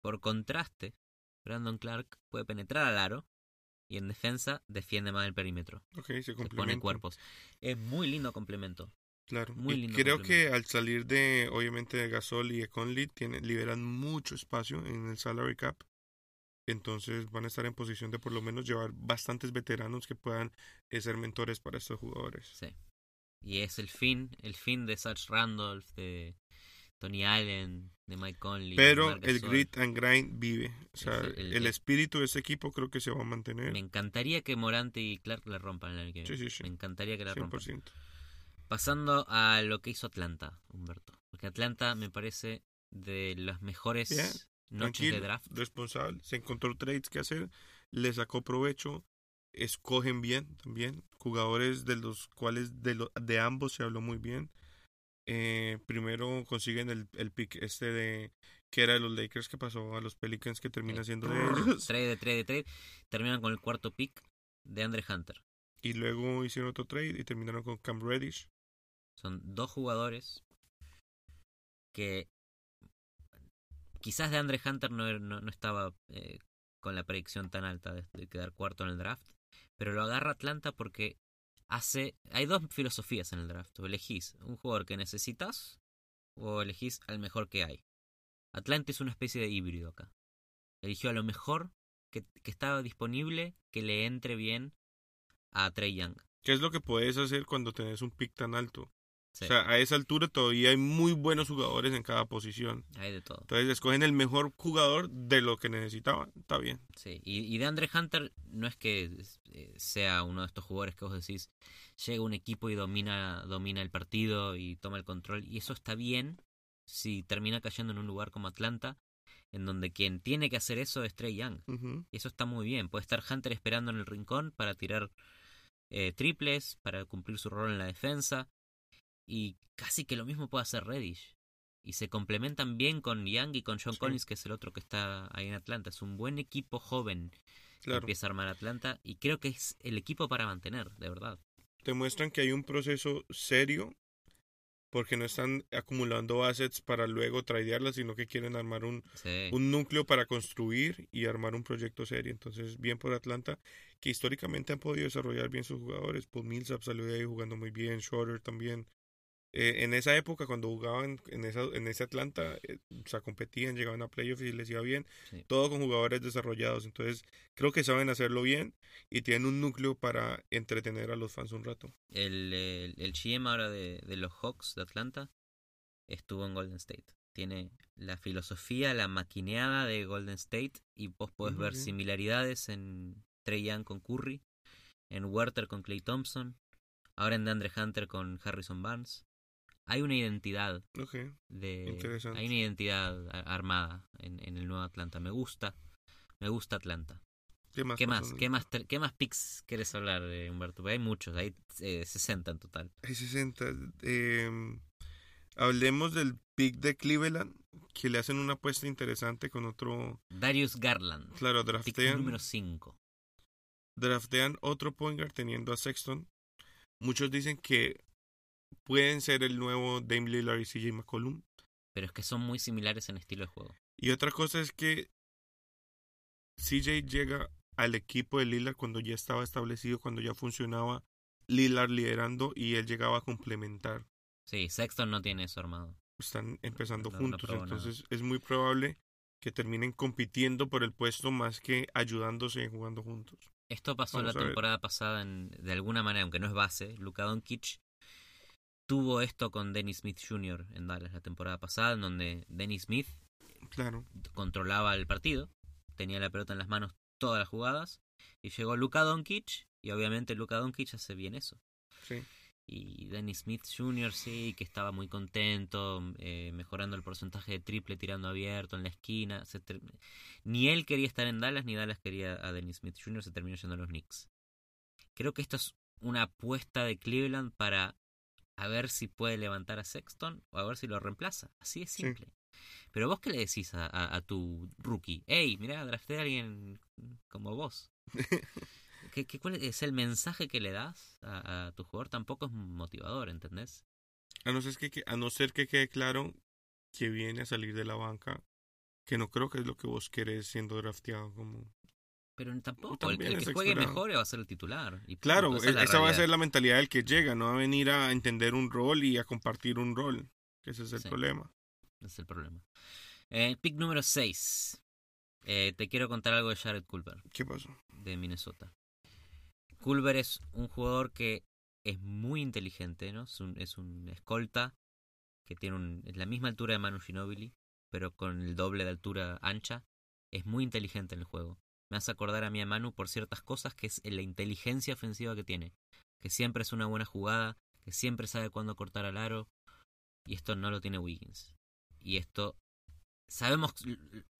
Por contraste, Brandon Clark puede penetrar al aro y en defensa defiende más el perímetro. Ok, se Se pone cuerpos. Es muy lindo complemento. Claro. Muy y lindo creo complemento. que al salir de, obviamente, de Gasol y de Conley, tienen, liberan mucho espacio en el salary cap. Entonces van a estar en posición de por lo menos llevar bastantes veteranos que puedan eh, ser mentores para estos jugadores. Sí. Y es el fin, el fin de Satch Randolph, de Tony Allen, de Mike Conley. Pero el grit and grind vive. O sea, Es el- el, el- espíritu de este equipo creo que se va a mantener. Me encantaría que Morante y Clark la rompan el año que Sí, viene. sí, sí. Me encantaría que la rompan. 100%. Pasando a lo que hizo Atlanta, Humberto. Porque Atlanta me parece de las mejores Bien, noches de draft. responsable. Se encontró trades que hacer, le sacó provecho, escogen bien también. Jugadores de los cuales de, lo- de ambos se habló muy bien. Eh, primero consiguen el, el pick este de que era de los Lakers que pasó a los Pelicans que termina Eh, siendo de ellos. Trade de trade de trade. Terminan con el cuarto pick de Andre Hunter. Y luego hicieron otro trade y terminaron con Cam Reddish. Son dos jugadores que quizás de Andre Hunter no, no, no estaba eh, con la predicción tan alta de, de quedar cuarto en el draft, pero lo agarra Atlanta porque hace... Hay dos filosofías en el draft. O elegís un jugador que necesitas o elegís al mejor que hay. Atlanta es una especie de híbrido acá. Eligió a lo mejor que, que estaba disponible que le entre bien a Trey Young. ¿Qué es lo que puedes hacer cuando tenés un pick tan alto? Sí, O sea, a esa altura todavía hay muy buenos jugadores en cada posición. hay de todo. Entonces escogen el mejor jugador de lo que necesitaban. Está bien. Sí, y, y de Andre Hunter no es que eh, sea uno de estos jugadores que vos decís, llega un equipo y domina, domina el partido y toma el control, y eso está bien si termina cayendo en un lugar como Atlanta, en donde quien tiene que hacer eso es Trey Young. Y eso está muy bien. Puede estar Hunter esperando en el rincón para tirar eh, triples, para cumplir su rol en la defensa, y casi que lo mismo puede hacer Reddish. Y se complementan bien con Young y con John Sí. Collins, que es el otro que está ahí en Atlanta. Es un buen equipo joven que Claro. empieza a armar Atlanta y creo que es el equipo para mantener, de verdad. Te muestran que hay un proceso serio porque no están acumulando assets para luego tradearlas, sino que quieren armar un, Sí. un núcleo para construir y armar un proyecto serio. Entonces, bien por Atlanta, que históricamente han podido desarrollar bien sus jugadores. Paul Millsap salió de ahí jugando muy bien, Shorter también. Eh, en esa época, cuando jugaban en, esa, en ese Atlanta, eh, o sea, competían, llegaban a playoffs y les iba bien. Sí. Todo con jugadores desarrollados. Entonces, creo que saben hacerlo bien y tienen un núcleo para entretener a los fans un rato. El, el, el GM ahora de, de los Hawks de Atlanta estuvo en Golden State. Tiene la filosofía, la maquineada de Golden State y vos podés Muy ver bien. similaridades en Trey Young con Curry, en Werther con Clay Thompson, ahora en DeAndre Hunter con Harrison Barnes. Hay una identidad Ok. de Interesante. hay una identidad armada en, en el nuevo Atlanta. Me gusta, me gusta Atlanta. ¿Qué más? ¿Qué más? ¿Qué más qué más picks quieres hablar, eh, Humberto? Porque hay muchos, hay eh, 60 en total. Hay 60. eh, hablemos del pick de Cleveland, que le hacen una apuesta interesante con otro. Darius Garland, Claro, pick draftean, número 5. draftean otro point guard teniendo a Sexton. Muchos dicen que pueden ser el nuevo Dame Lillard y CJ McCollum. Pero es que son muy similares en estilo de juego. Y otra cosa es que CJ llega al equipo de Lillard cuando ya estaba establecido, cuando ya funcionaba Lillard liderando y él llegaba a complementar. Sí, Sexton no tiene eso armado. Están empezando No, juntos, entonces es muy probable que terminen compitiendo por el puesto más que ayudándose y jugando juntos. Esto pasó Vamos la temporada pasada en- de alguna manera, aunque no es base. Luka Doncic tuvo esto con Dennis Smith Jr. en Dallas la temporada pasada, en donde Dennis Smith Claro, controlaba el partido, tenía la pelota en las manos todas las jugadas, y llegó Luka Doncic, y obviamente Luka Doncic hace bien eso. sí. Y Dennis Smith Jr. sí, que estaba muy contento, eh, mejorando el porcentaje de triple, tirando abierto en la esquina. Se Ni él quería estar en Dallas, ni Dallas quería a Dennis Smith Jr. Se terminó yendo a los Knicks. Creo que esto es una apuesta de Cleveland para a ver si puede levantar a Sexton o a ver si lo reemplaza. Así es Sí. simple. Pero vos qué le decís a, a- a tu rookie? Hey, mirá, drafté a alguien como vos. ¿Qué, qué, cuál es el mensaje que le das a, a tu jugador? Tampoco es motivador, ¿entendés? A no, ser que, que- a no ser que quede claro que viene a salir de la banca, que no creo que es lo que vos querés siendo drafteado como... Pero tampoco, el, que juegue mejor va a ser el titular. Y Claro, punto, e- es esa va a ser la mentalidad del que llega, no va a venir a entender un rol y a compartir un rol, que ese es el Sí. problema. Ese es el problema. Eh, pick número 6. te quiero contar algo de Jared Culver, ¿Qué pasó? de Minnesota. Culver es un jugador que es muy inteligente, ¿no? Es un, es un escolta que tiene un- es la misma altura de Manu Ginobili, pero con el doble de altura ancha. Es muy inteligente en el juego. Me hace acordar a a Manu por ciertas cosas que es la inteligencia ofensiva que tiene. Que siempre es una buena jugada, que siempre sabe cuándo cortar al aro. Y esto no lo tiene Wiggins. Y esto sabemos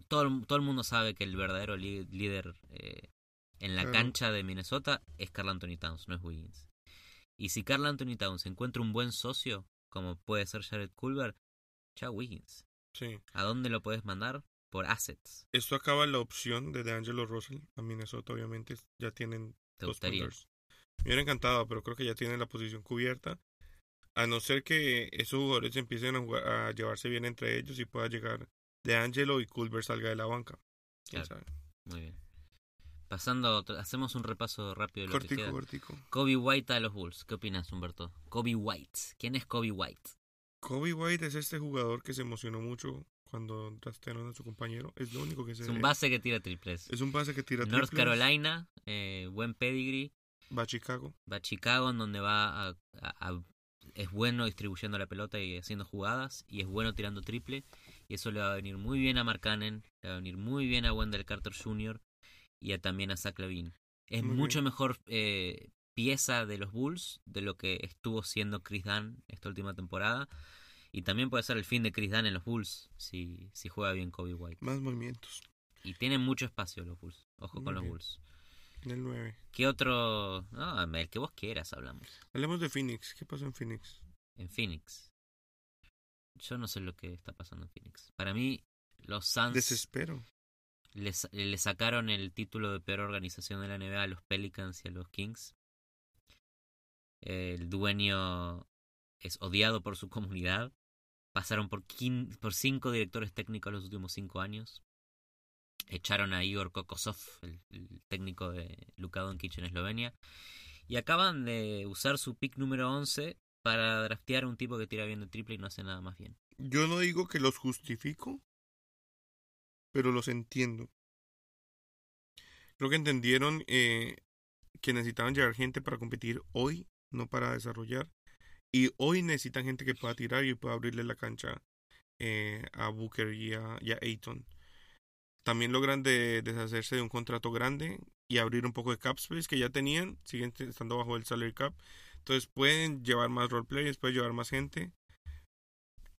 todo, el- todo el mundo sabe que el verdadero líder eh, en la cancha de Minnesota es Carl Anthony Towns, no es Wiggins. Y si Carl Anthony Towns encuentra un buen socio, como puede ser Jared Culver, chao Wiggins. Sí. ¿A dónde lo puedes mandar? Por assets. Esto acaba la opción de DeAngelo Russell a Minnesota, obviamente ya tienen ¿Te dos gustaría? Me hubiera encantado, pero creo que ya tienen la posición cubierta. A no ser que esos jugadores empiecen a, jugar, a llevarse bien entre ellos y pueda llegar DeAngelo y Culver salga de la banca. ¿Quién Claro. sabe? Muy bien. Pasando, a otro- hacemos un repaso rápido de lo que Cortico, queda. cortico. Kobe White a los Bulls. ¿Qué opinas, Humberto? Kobe White. ¿Quién es Kobe White? Kobe White es este jugador que se emocionó mucho cuando draftearon a su compañero. Es lo único que se Es un base que tira triples. Es un base que tira North triples. Carolina, eh, buen pedigree. Va a Chicago. Va a Chicago, en donde va a, a- a- es bueno distribuyendo la pelota y haciendo jugadas. Y es bueno tirando triple. Y eso le va a venir muy bien a Mark Cannon. Le va a venir muy bien a Wendell Carter Jr. Y a- también a Zach Lavine. Es Muy mucho bien. mejor eh, pieza de los Bulls de lo que estuvo siendo Chris Dunn esta última temporada. Y también puede ser el fin de Chris Dunn en los Bulls si, si juega bien Kobe White. Más movimientos. Y tienen mucho espacio los Bulls. Ojo Muy con los. Bulls. En el 9. ¿Qué otro? No, el que vos quieras hablamos. Hablemos de Phoenix. ¿Qué pasó en Phoenix? En Phoenix. Yo no sé lo que está pasando en Phoenix. Para mí, los Suns Desespero. le sacaron el título de peor organización de la NBA a los Pelicans y a los Kings. El dueño es odiado por su comunidad. Pasaron por, quin- por cinco directores técnicos los últimos cinco años. Echaron a Igor Kokosov, el, técnico de Luka Doncic en Eslovenia. Y acaban de usar su pick número 11 para draftear a un tipo que tira bien de triple y no hace nada más bien. Yo no digo que los justifico, pero los entiendo. Creo que entendieron eh, que necesitaban llevar gente para competir hoy, no para desarrollar. Y hoy necesitan gente que pueda tirar y pueda abrirle la cancha eh, a Booker y a, y a Ayton. También logran de, deshacerse de un contrato grande y abrir un poco de cap space que ya tenían, siguen estando bajo el salary cap. Entonces pueden llevar más roleplayers, pueden llevar más gente.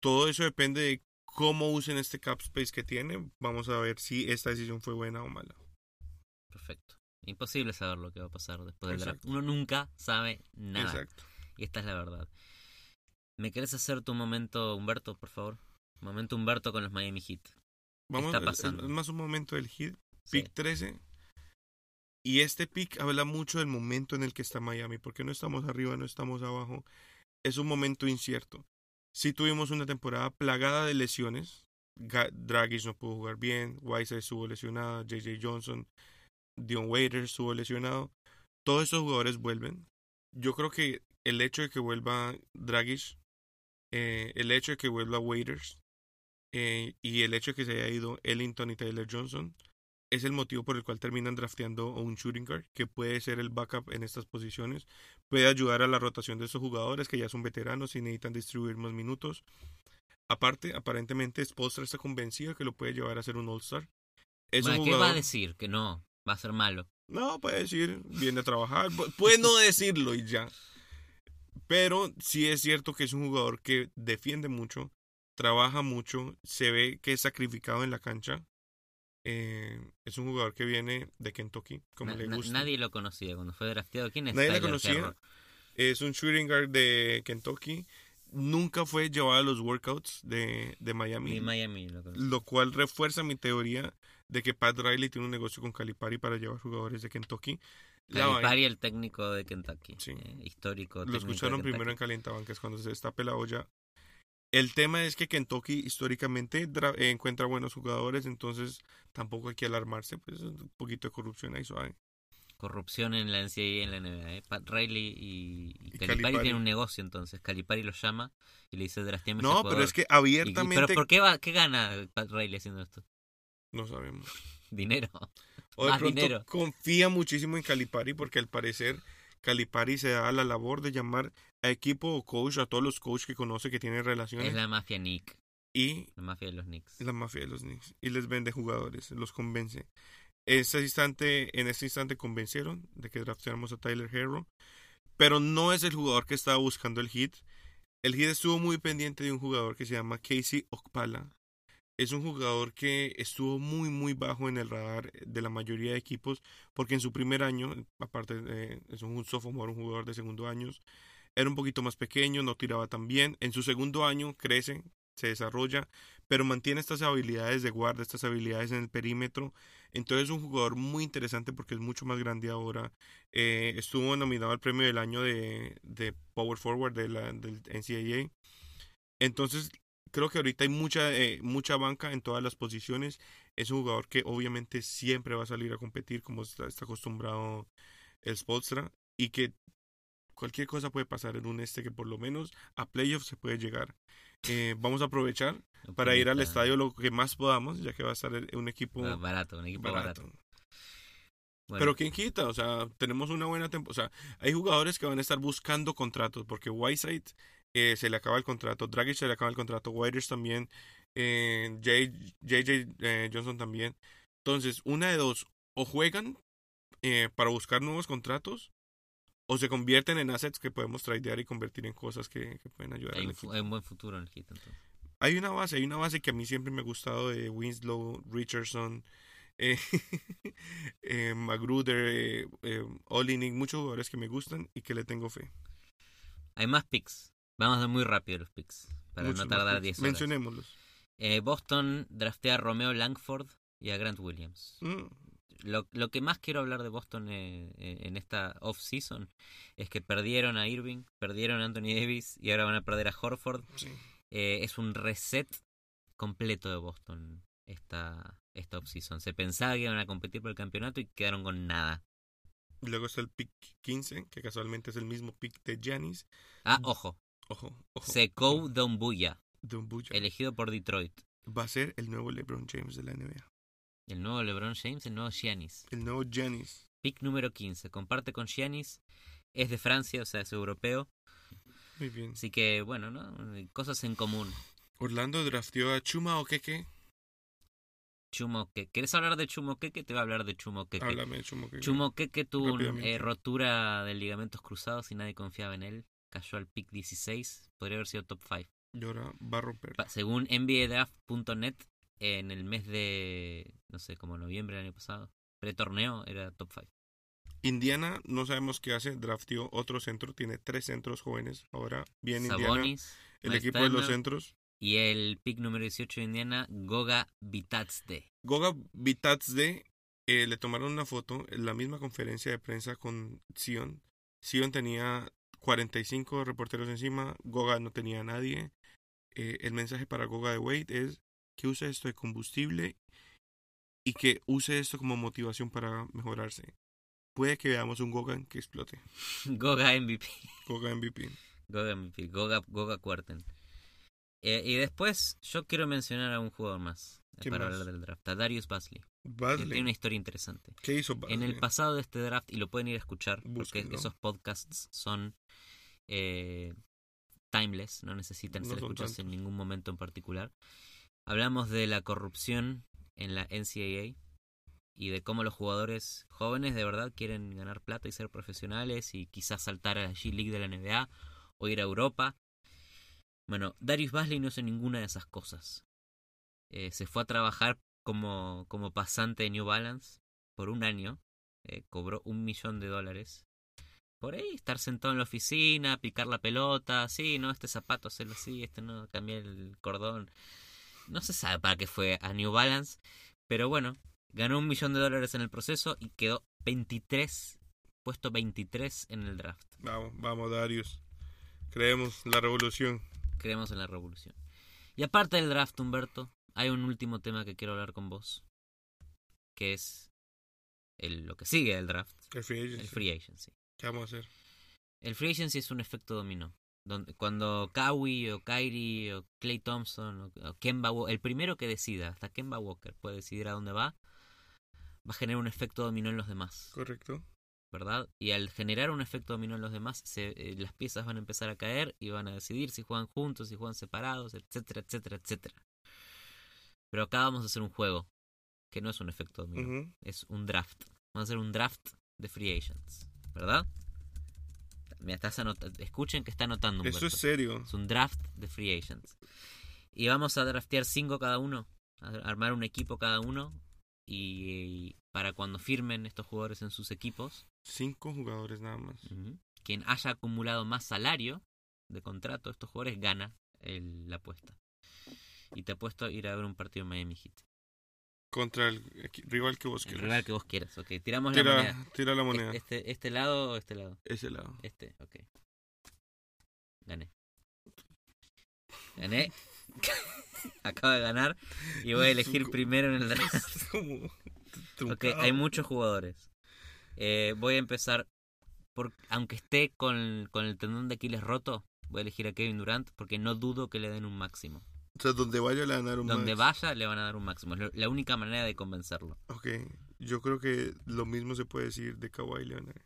todo eso depende de cómo usen este cap space que tiene. Vamos a ver si esta decisión fue buena o mala. Perfecto. Imposible saber lo que va a pasar después del draft. Uno nunca sabe nada. Exacto. Y esta es la verdad. ¿Me querés hacer tu momento, Humberto, por favor? Momento Humberto con los Miami Heat. Vamos, está es- pasando? Es, más un momento del. Sí. Pick 13. Y este pick habla mucho del momento en el que está Miami, porque no estamos arriba, no estamos abajo. Es un momento incierto. Sí tuvimos una temporada plagada de lesiones. Dragic no pudo jugar bien, Whiteside estuvo lesionada, JJ Johnson, Dion Waiters estuvo lesionado. Todos esos jugadores vuelven. Yo creo que el hecho de que vuelva Dragic, eh, el hecho de que vuelva Waiters, eh, y el hecho de que se haya ido Ellington y Taylor Johnson es el motivo por el cual terminan drafteando a un shooting guard que puede ser el backup en estas posiciones, puede ayudar a la rotación de estos jugadores que ya son veteranos y necesitan distribuir más minutos. Aparte, aparentemente Spolstra está convencido de que lo puede llevar a ser un All-Star. Es Bueno, un ¿Qué va a decir? Que no, va a ser malo. No, puede decir, viene a trabajar. pu- Puede no decirlo y ya. Pero sí es cierto que es un jugador que defiende mucho, trabaja mucho, se ve que es sacrificado en la cancha. Eh, es un jugador que viene de Kentucky, como Na- le na- gusta. nadie lo conocía cuando fue drafteado. ¿Quién es Nadie Tyler conocía. Herro? Es un shooting guard de Kentucky. Nunca fue llevado a los workouts de, de Miami. Miami lo. Lo cual refuerza mi teoría de que Pat Riley tiene un negocio con Calipari para llevar jugadores de Kentucky. La Calipari, el técnico de Kentucky. Sí. eh, histórico. Lo escucharon primero en. Calientabancas cuando se destape la olla. El tema es que Kentucky históricamente eh, encuentra buenos jugadores, entonces tampoco hay que alarmarse, pues un poquito de corrupción ahí suave. Corrupción en la NCAA y en la NBA. ¿eh? Pat Riley y, y Y Calipari, Calipari. tienen un negocio entonces. Calipari lo llama y le dice drafteame No, pero es jugador". que y- abiertamente ¿Pero por qué, va, qué gana Pat Riley haciendo esto? no sabemos. Dinero. O de Más pronto dinero. confía muchísimo en Calipari porque al parecer Calipari se da la labor de llamar a equipo o coach, a todos los coaches que conoce que tienen relaciones Es la mafia Nick. y La mafia de los Knicks. la mafia de los Knicks y les vende jugadores, los convence. Ese instante, en ese instante convencieron de que drafteáramos a Tyler Herro, pero no es el jugador que estaba buscando el hit. El hit estuvo muy pendiente de un jugador que se llama Casey Okpala. Es un jugador que estuvo muy muy bajo en el radar de la mayoría de equipos porque en su primer año, aparte de, es un sophomore, un jugador de segundo año, era un poquito más pequeño, no tiraba tan bien. En su segundo año crece, se desarrolla, pero mantiene estas habilidades de guarda, estas habilidades en el perímetro. Entonces es un jugador muy interesante porque es mucho más grande ahora. Eh, estuvo nominado al premio del año de, Power Forward de la, del NCAA. Entonces creo que ahorita hay mucha, eh, mucha banca en todas las posiciones. Es un jugador que obviamente siempre va a salir a competir como está, está acostumbrado el Spolstra y que cualquier cosa puede pasar en un este que por lo menos a playoffs se puede llegar. Eh, vamos a aprovechar para ir al estadio lo que más podamos, ya que va a estar un equipo Ah, Barato, un equipo barato. barato. Bueno, Pero quién quita, o sea, tenemos una buena temporada. O sea, hay jugadores que van a estar buscando contratos, porque Whiteside eh, se le acaba el contrato, Dragic se le acaba el contrato, Waiters también, eh, J- JJ eh, Johnson también. Entonces, una de dos, o juegan eh, para buscar nuevos contratos, o se convierten en assets que podemos tradear y convertir en cosas que, que pueden ayudar hay al un, equipo. fu- hay un buen futuro en el entonces. Hay una base, hay una base que a mí siempre me ha gustado de Winslow, Richardson, eh, eh, Magruder, eh, Olinik, muchos jugadores que me gustan y que le tengo fe. Hay más picks. Vamos de muy rápido los picks. Para no tardar picks. 10 horas. Mencionémoslos. Eh, Boston draftea a Romeo Langford y a Grant Williams. Mm, Lo, lo que más quiero hablar de Boston eh, eh, en esta off-season es que perdieron a Irving, perdieron a Anthony Davis y ahora van a perder a Horford. sí. Eh, es un reset completo de Boston esta, esta off-season. Se pensaba que iban a competir por el campeonato y quedaron con nada. Luego está el pick 15, que casualmente es el mismo pick de Giannis. Ah, ojo. Ojo, ojo. Sekou Dumbuya. elegido por Detroit. Va a ser el nuevo LeBron James de la NBA. El nuevo LeBron James, el nuevo Giannis. El nuevo Giannis. Pick número 15. Comparte con Giannis. Es de Francia, o sea, es europeo. Muy bien. Así que, bueno, ¿no? Cosas en común. Orlando drafteó a Chuma Okeke. Chumoqueque. ¿Querés hablar de Chumoqueque? Te voy a hablar de Chumoqueque. Háblame de Chuma Okeke. Chumoqueque tuvo una Rápidamente. rotura de ligamentos cruzados y nadie confiaba en él. Cayó al pick 16. Podría haber sido top 5. Y ahora va a romper. Según NBADraft.net, en el mes de, no sé, como noviembre del año pasado, pre-torneo, era top 5. Indiana, no sabemos qué hace. Draftió otro centro. Tiene tres centros jóvenes. Ahora bien Indiana. Sabonis, El Miles equipo de los centros. Y el pick número 18 de Indiana, Goga Bitadze. Goga Bitadze eh, le tomaron una foto en la misma conferencia de prensa con Sion. Sion tenía 45 reporteros encima, Goga no tenía a nadie. Eh, el mensaje para Goga de Wade es que use esto de combustible y que use esto como motivación para mejorarse. Puede que veamos un Goga que explote. Goga MVP. Goga MVP. Goga MVP. Goga, Goga Cuarten. Eh, y después, yo quiero mencionar a un jugador más. eh, ¿Quién para más? hablar del draft. A Darius Basley. que Basley. tiene una historia interesante. ¿Qué hizo En Basley? el pasado de este draft, y lo pueden ir a escuchar, porque esos podcasts son eh, timeless, no necesitan No ser escuchados en ningún momento en particular. Hablamos de la corrupción en la NCAA y de cómo los jugadores jóvenes de verdad quieren ganar plata y ser profesionales y quizás saltar a la G League de la NBA o ir a Europa. Bueno, Darius Basley no hizo ninguna de esas cosas. Eh, se fue a trabajar como, como pasante de New Balance por un año. eh, cobró un millón de dólares. Por ahí, estar sentado en la oficina, picar la pelota, sí, no, este zapato hacerlo así, este no, cambiar el cordón. No se sabe para qué fue a New Balance, pero bueno, ganó un millón de dólares en el proceso y quedó 23, puesto 23 en el draft. Vamos, vamos, Darius. Creemos la revolución. Creemos en la revolución. Y aparte del draft, Humberto, hay un último tema que quiero hablar con vos, que es el, lo que sigue del draft, El free agency. el free agency. ¿Qué vamos a hacer? El free agency es un efecto dominó. Donde, cuando Kawhi o Kyrie o Clay Thompson o, o Kemba el primero que decida, hasta Kemba Walker puede decidir a dónde va, va a generar un efecto dominó en los demás, Correcto. ¿verdad? Y al generar un efecto dominó en los demás, se, eh, las piezas van a empezar a caer y van a decidir si juegan juntos, si juegan separados, etcétera, etcétera, etcétera. Pero acá vamos a hacer un juego que no es un efecto dominó, es un draft. Vamos a hacer un draft de free agents, ¿verdad? Mira, estás escuchen que está anotando Eso es serio. Es un draft de free agents. Y vamos a draftear cinco cada uno, a armar un equipo cada uno y, para cuando firmen estos jugadores en sus equipos, Cinco jugadores nada más. quien haya acumulado más salario de contrato de estos jugadores gana el- la apuesta. Y te apuesto a ir a ver un partido en Miami Heat. Contra el rival que vos El quieras. rival que vos quieras, ok. Tiramos la moneda. Tira, tira la moneda. Este, este lado o este lado. Ese lado. Este, ok. Gané. Gané. Acabo de ganar y voy a elegir primero en el draft. Ok, hay muchos jugadores. Eh, voy a empezar por, aunque esté con, con el tendón de Aquiles roto, voy a elegir a Kevin Durant porque no dudo que le den un máximo. O sea, donde vaya le van a dar un Donde max. vaya le van a dar un máximo. Es la única manera de convencerlo. Ok, yo creo que lo mismo se puede decir de Kawhi Leonard.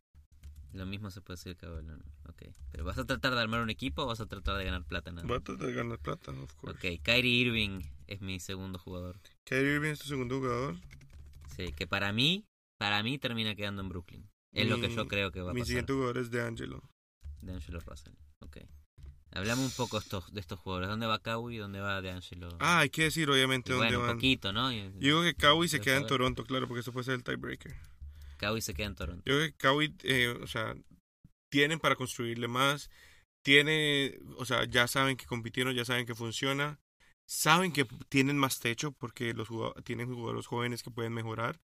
Lo mismo se puede decir que Leonard. Ok. Pero ¿vas a tratar de armar un equipo o vas a tratar de ganar plata nada? Va a tratar de ganar plata, of course. Ok, Kyrie Irving es mi segundo jugador. Kyrie Irving es tu segundo jugador. Sí, que para mí, para mí termina quedando en Brooklyn. Es lo que Mi- yo creo que va a Mi pasar. siguiente jugador es de Angelo. De Angelo Russell. Ok. Hablamos un poco estos, de estos jugadores. ¿Dónde va Kawhi y dónde va De Angelo? Ah, hay que decir obviamente dónde bueno, un van. poquito, ¿no? Yo digo que Kawhi se queda en. Toronto, claro, porque eso puede ser el tiebreaker. Kawhi se queda en Toronto. Yo creo que Kawhi, eh, o sea, tienen para construirle más. Tiene, o sea, ya saben que compitieron, ya saben que funciona. Saben que tienen más techo porque los jugado- tienen jugadores jóvenes que pueden mejorar.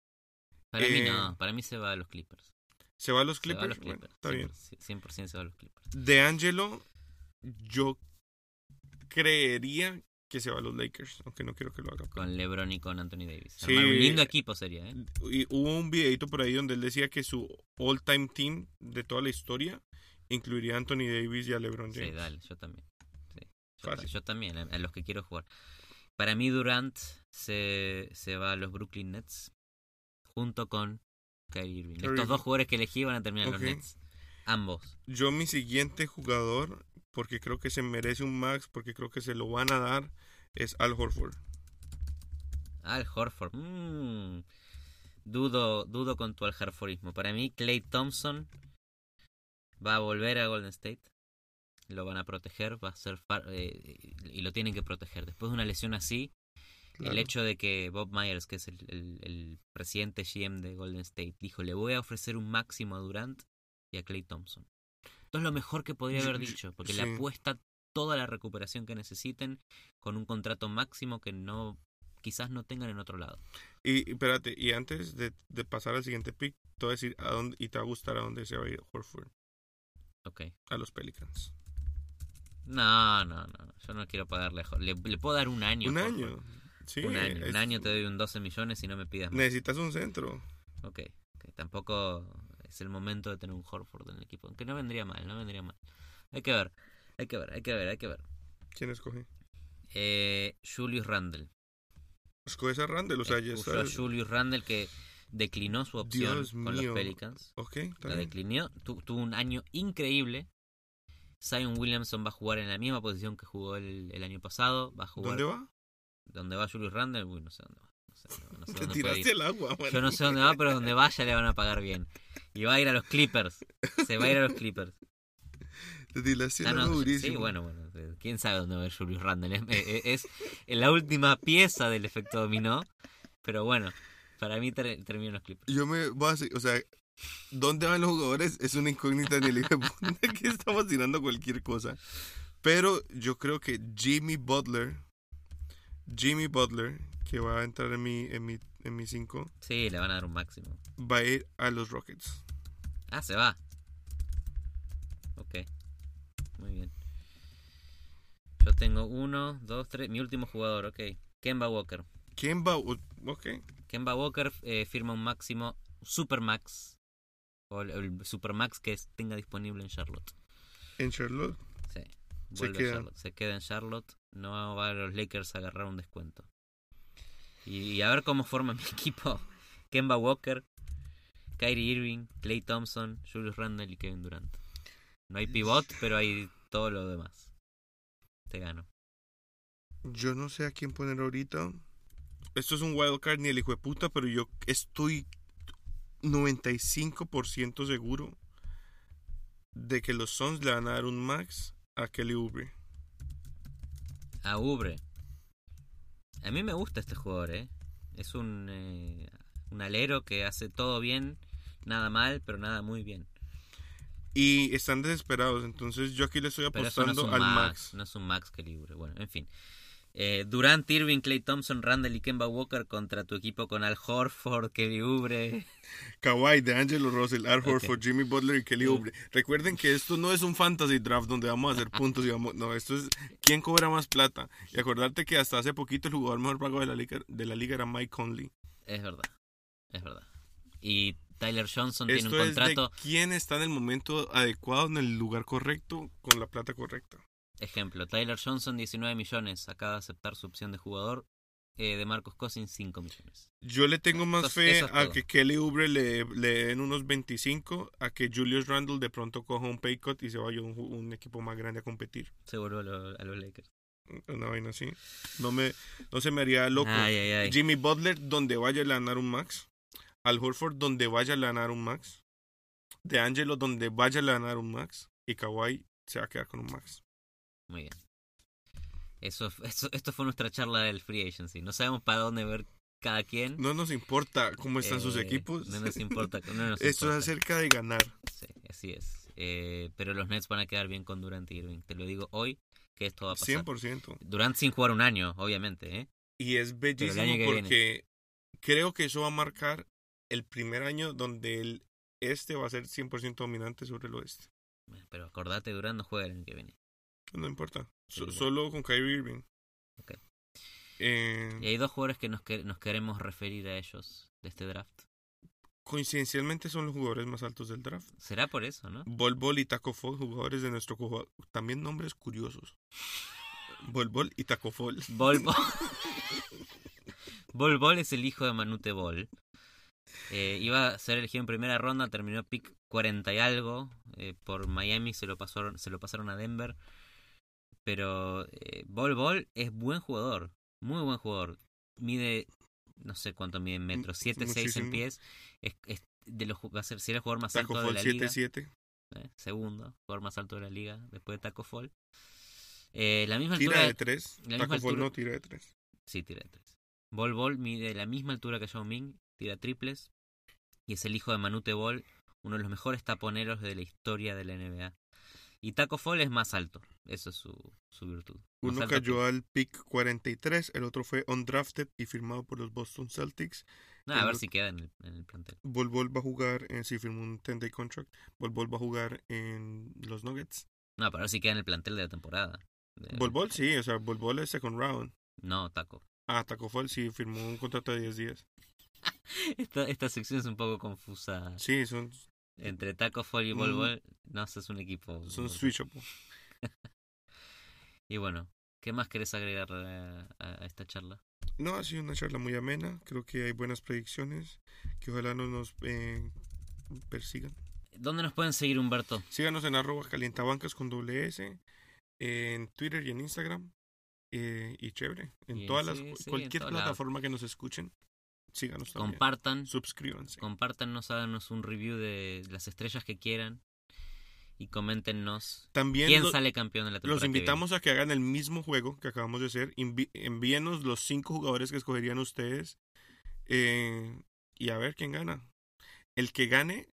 Para mí Eh, no, para mí se va a los Clippers. ¿Se va a los Se va a Clippers? los Bueno, Clippers. está bien. 100%, se va a los Clippers. De Angelo, yo creería que se va a los Lakers, aunque no quiero que lo haga. Con LeBron y con Anthony Davis. Sí. Un lindo equipo sería, ¿eh? Y hubo un videito por ahí donde él decía que su all-time team de toda la historia incluiría a Anthony Davis y a LeBron James. Sí, dale, yo también. Sí, yo, también, a, los que quiero jugar. Para mí Durant se, se va a los Brooklyn Nets junto con Kyrie Irving. Kyrie Estos dos jugadores que elegí van a terminar en Ok. los Nets. Ambos. Yo mi siguiente jugador, porque creo que se merece un max, porque creo que se lo van a dar, es Al Horford. Al Horford. mm. Dudo, dudo con tu Al Horfordismo. Para mí, Clay Thompson va a volver a Golden State. Lo van a proteger. Va a ser. far- eh, y lo tienen que proteger. Después de una lesión así, Claro. el hecho de que Bob Myers, que es el, el- el presidente GM de Golden State, dijo, le voy a ofrecer un máximo a Durant y a Clay Thompson. Esto es lo mejor que podría haber dicho, porque sí. le apuesta toda la recuperación que necesiten con un contrato máximo que no quizás no tengan en otro lado. Y, espérate, y antes de, de pasar al siguiente pick, te voy a decir a dónde, y te va a gustar a dónde se va a ir Horford. Ok. A los Pelicans. No, no, no. Yo no quiero pagarle. a Le, le puedo dar un año. un Horford. año. Sí, un año. es- Un año te doy un 12 millones y no me pidas más. Necesitas un centro. Ok, ok, tampoco es el momento de tener un Horford en el equipo. Aunque no vendría mal, no vendría mal. Hay que ver, hay que ver, hay que ver, hay que ver. ¿Quién escoge? Eh, Julius Randle. Escoges a Randall, o sea, ya a Julius Randle que declinó su opción Dios con mío. los Pelicans. Ok, La declinó, tu- tuvo un año increíble. Zion Williamson va a jugar en la misma posición que jugó el, el año pasado. Va a jugar. ¿Dónde va? ¿Dónde va Julius Randle? Uy, no sé dónde va. No sé, no- sé Te dónde tiraste el agua, man. Yo no sé dónde va, pero donde vaya le van a pagar bien. Y va a ir a los Clippers. Se va a ir a los Clippers. Tiraste el Ah, no, sí, bueno, bueno. eh, ¿Quién sabe dónde va a ir Julius Randle? Es, es- es la última pieza del efecto dominó. Pero bueno, para mí ter- termina en los Clippers. Yo me voy a hacer, o sea, ¿dónde van los jugadores? Es una incógnita en el hijo de que estamos tirando cualquier cosa. Pero yo creo que Jimmy Butler, Jimmy Butler, que va a entrar en mi en mi en mi 5, Sí, le van a dar un máximo. va a ir a los Rockets. Ah, se va. Ok. Muy bien. Yo tengo uno, dos, tres. Mi último jugador, ok. Kemba Walker. ¿Quién va? Ok. Kemba Walker eh, firma un máximo Supermax. O el, el Supermax que tenga disponible en Charlotte. En Charlotte. Sí. Se a queda. Charlotte. Se queda en Charlotte. No va a los Lakers a agarrar un descuento. Y, y a ver cómo forma mi equipo. Kemba Walker, Kyrie Irving, Clay Thompson, Julius Randle y Kevin Durant. No hay pivot, pero hay todo lo demás. Te gano. Yo no sé a quién poner ahorita. Esto es un wildcard ni el hijo de puta, pero yo estoy 95% seguro de que los Suns le van a dar un max a Kelly Oubre. A Ubre. A mí me gusta este jugador, ¿eh? Es un, eh, un alero que hace todo bien, nada mal, pero nada muy bien. Y están desesperados, entonces yo aquí le estoy Pero eso no es apostando un al max, max. no es un max que libre. Bueno, en fin. Eh, Durant, Irving, Clay Thompson, Randall y Kemba Walker contra tu equipo con Al Horford, Kelly Oubre. Kawhi, DeAngelo Russell, Al. Horford, Jimmy Butler y Kelly. Oubre. Recuerden que esto no es un fantasy draft donde vamos a hacer puntos y vamos... No, esto es quién cobra más plata. Y acordarte que hasta hace poquito el jugador mejor pagado de la liga, de la liga era Mike Conley. Es verdad, es verdad. Y Tyler Johnson tiene un es contrato. de quién está en el momento adecuado, en el lugar correcto, con la plata correcta. Ejemplo, Tyler Johnson, 19 millones. Acaba de aceptar su opción de jugador. Eh, de Marcos Cousins, 5 millones. Yo le tengo más fe es a todo. que Kelly Oubre le, le den unos 25, a que Julius Randle de pronto coja un pay cut y se vaya a un, un equipo más grande a competir. Se vuelve a, lo- a los Lakers. Una vaina así. No, me, no se me haría loco. Ay, ay, ay. Jimmy Butler, donde vaya a dar un max. Al Horford, donde vaya a dar un max. De Angelo, donde vaya a dar un max. Y Kawhi se va a quedar con un max. Muy bien. Eso, eso, esto fue nuestra charla del Free Agency. No sabemos para dónde ver cada quien. No nos importa cómo están sus Eh, equipos. No nos importa. No nos Esto importa. es acerca de ganar. Sí, así es. Eh, pero los Nets van a quedar bien con Durant y Irving. Te lo digo hoy que esto va a pasar. 100%. Durant sin jugar un año, obviamente. ¿eh? Y es bellísimo porque creo que eso va a marcar el primer año donde el este va a ser 100% dominante sobre el oeste. Pero acordate, Durant no juega el año que viene. No importa. So- solo con Kyrie Irving. Eh, Y hay dos jugadores que nos, que- nos queremos referir a ellos de este draft. coincidencialmente son los jugadores más altos del draft. ¿Será por eso, no? Bol Bol y Taco Fall, jugadores de nuestro jugador. También nombres curiosos. Bol Bol y Taco Fall. Bol Bol. Bol Bol es el hijo de Manute Bol. Eh, iba a ser elegido en primera ronda, terminó pick 40 y algo. eh, por Miami se lo, pasaron, se lo pasaron a Denver. Pero eh, Bol Bol es buen jugador. Muy buen jugador. Mide, no sé cuánto mide en metros, 7, 6 en pies. Es, es de los, va a ser, si el jugador más Taco alto de Fall la liga. 7-7. eh, segundo, jugador más alto de la liga después de Taco Fall. Eh, la misma Tira altura. de tres. la Taco misma Fall altura- no tira de tres. Sí, tira de tres. Bol Bol mide la misma altura que Yao Ming, tira triples. Y es el hijo de Manute Bol, uno de los mejores taponeros de la historia de la NBA. Y Taco Fall es más alto. Eso es su, su virtud. Más Uno cayó que- al pick 43, el otro fue undrafted y firmado por los Boston Celtics. Nah, a ver si queda en el, en el plantel. Bol Bol va a jugar, en, sí, firmó un 10-day contract. Bol Bol va a jugar en los Nuggets. No, para ver si queda en el plantel de la temporada. De- Bol Bol sí, o sea, Bol Bol es second round. No, Taco. Ah, Taco Fall sí, firmó un contrato de 10 días. Esta, esta sección es un poco confusa. Sí, son, Entre Taco Fall y Bol Mm. Bol, no, es un equipo. son switchable. Y bueno, ¿qué más querés agregar a, a- esta charla? No, ha sido una charla muy amena. Creo que hay buenas predicciones. Que ojalá no nos eh, persigan. ¿Dónde nos pueden seguir, Humberto? Síganos en arroba calientabancas con doble S. En Twitter y en Instagram. eh, y chévere. En Y todas sí, las, sí, cualquier plataforma que nos escuchen. Síganos también. Compartan, Suscríbanse. compártanos, háganos un review de las estrellas que quieran y coméntenos También quién lo- sale campeón de la temporada. los que viene. invitamos a que hagan el mismo juego que acabamos de hacer. Invi- envíenos los cinco jugadores que escogerían ustedes. eh, y a ver quién gana. El que gane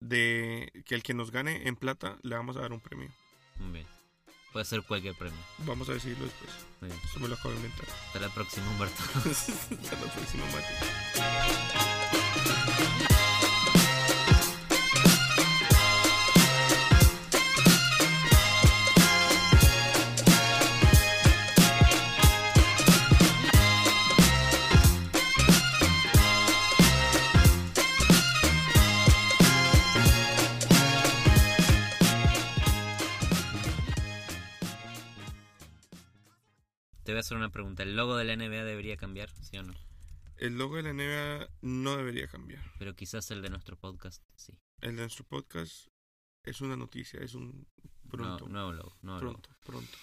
de que el que nos gane en plata le vamos a dar un premio. Muy bien. Puede ser cualquier premio. Vamos a decirlo después. Muy bien. Eso me lo acabo de inventar. Hasta la próxima, Humberto. Hasta la próxima, Mati. Hacer una pregunta. ¿El logo de la NBA debería cambiar? ¿Sí o no? El logo de la NBA no debería cambiar. Pero quizás el de nuestro podcast, sí. El de nuestro podcast es una noticia, es un No, pronto, nuevo logo. Nuevo logo. pronto, pronto.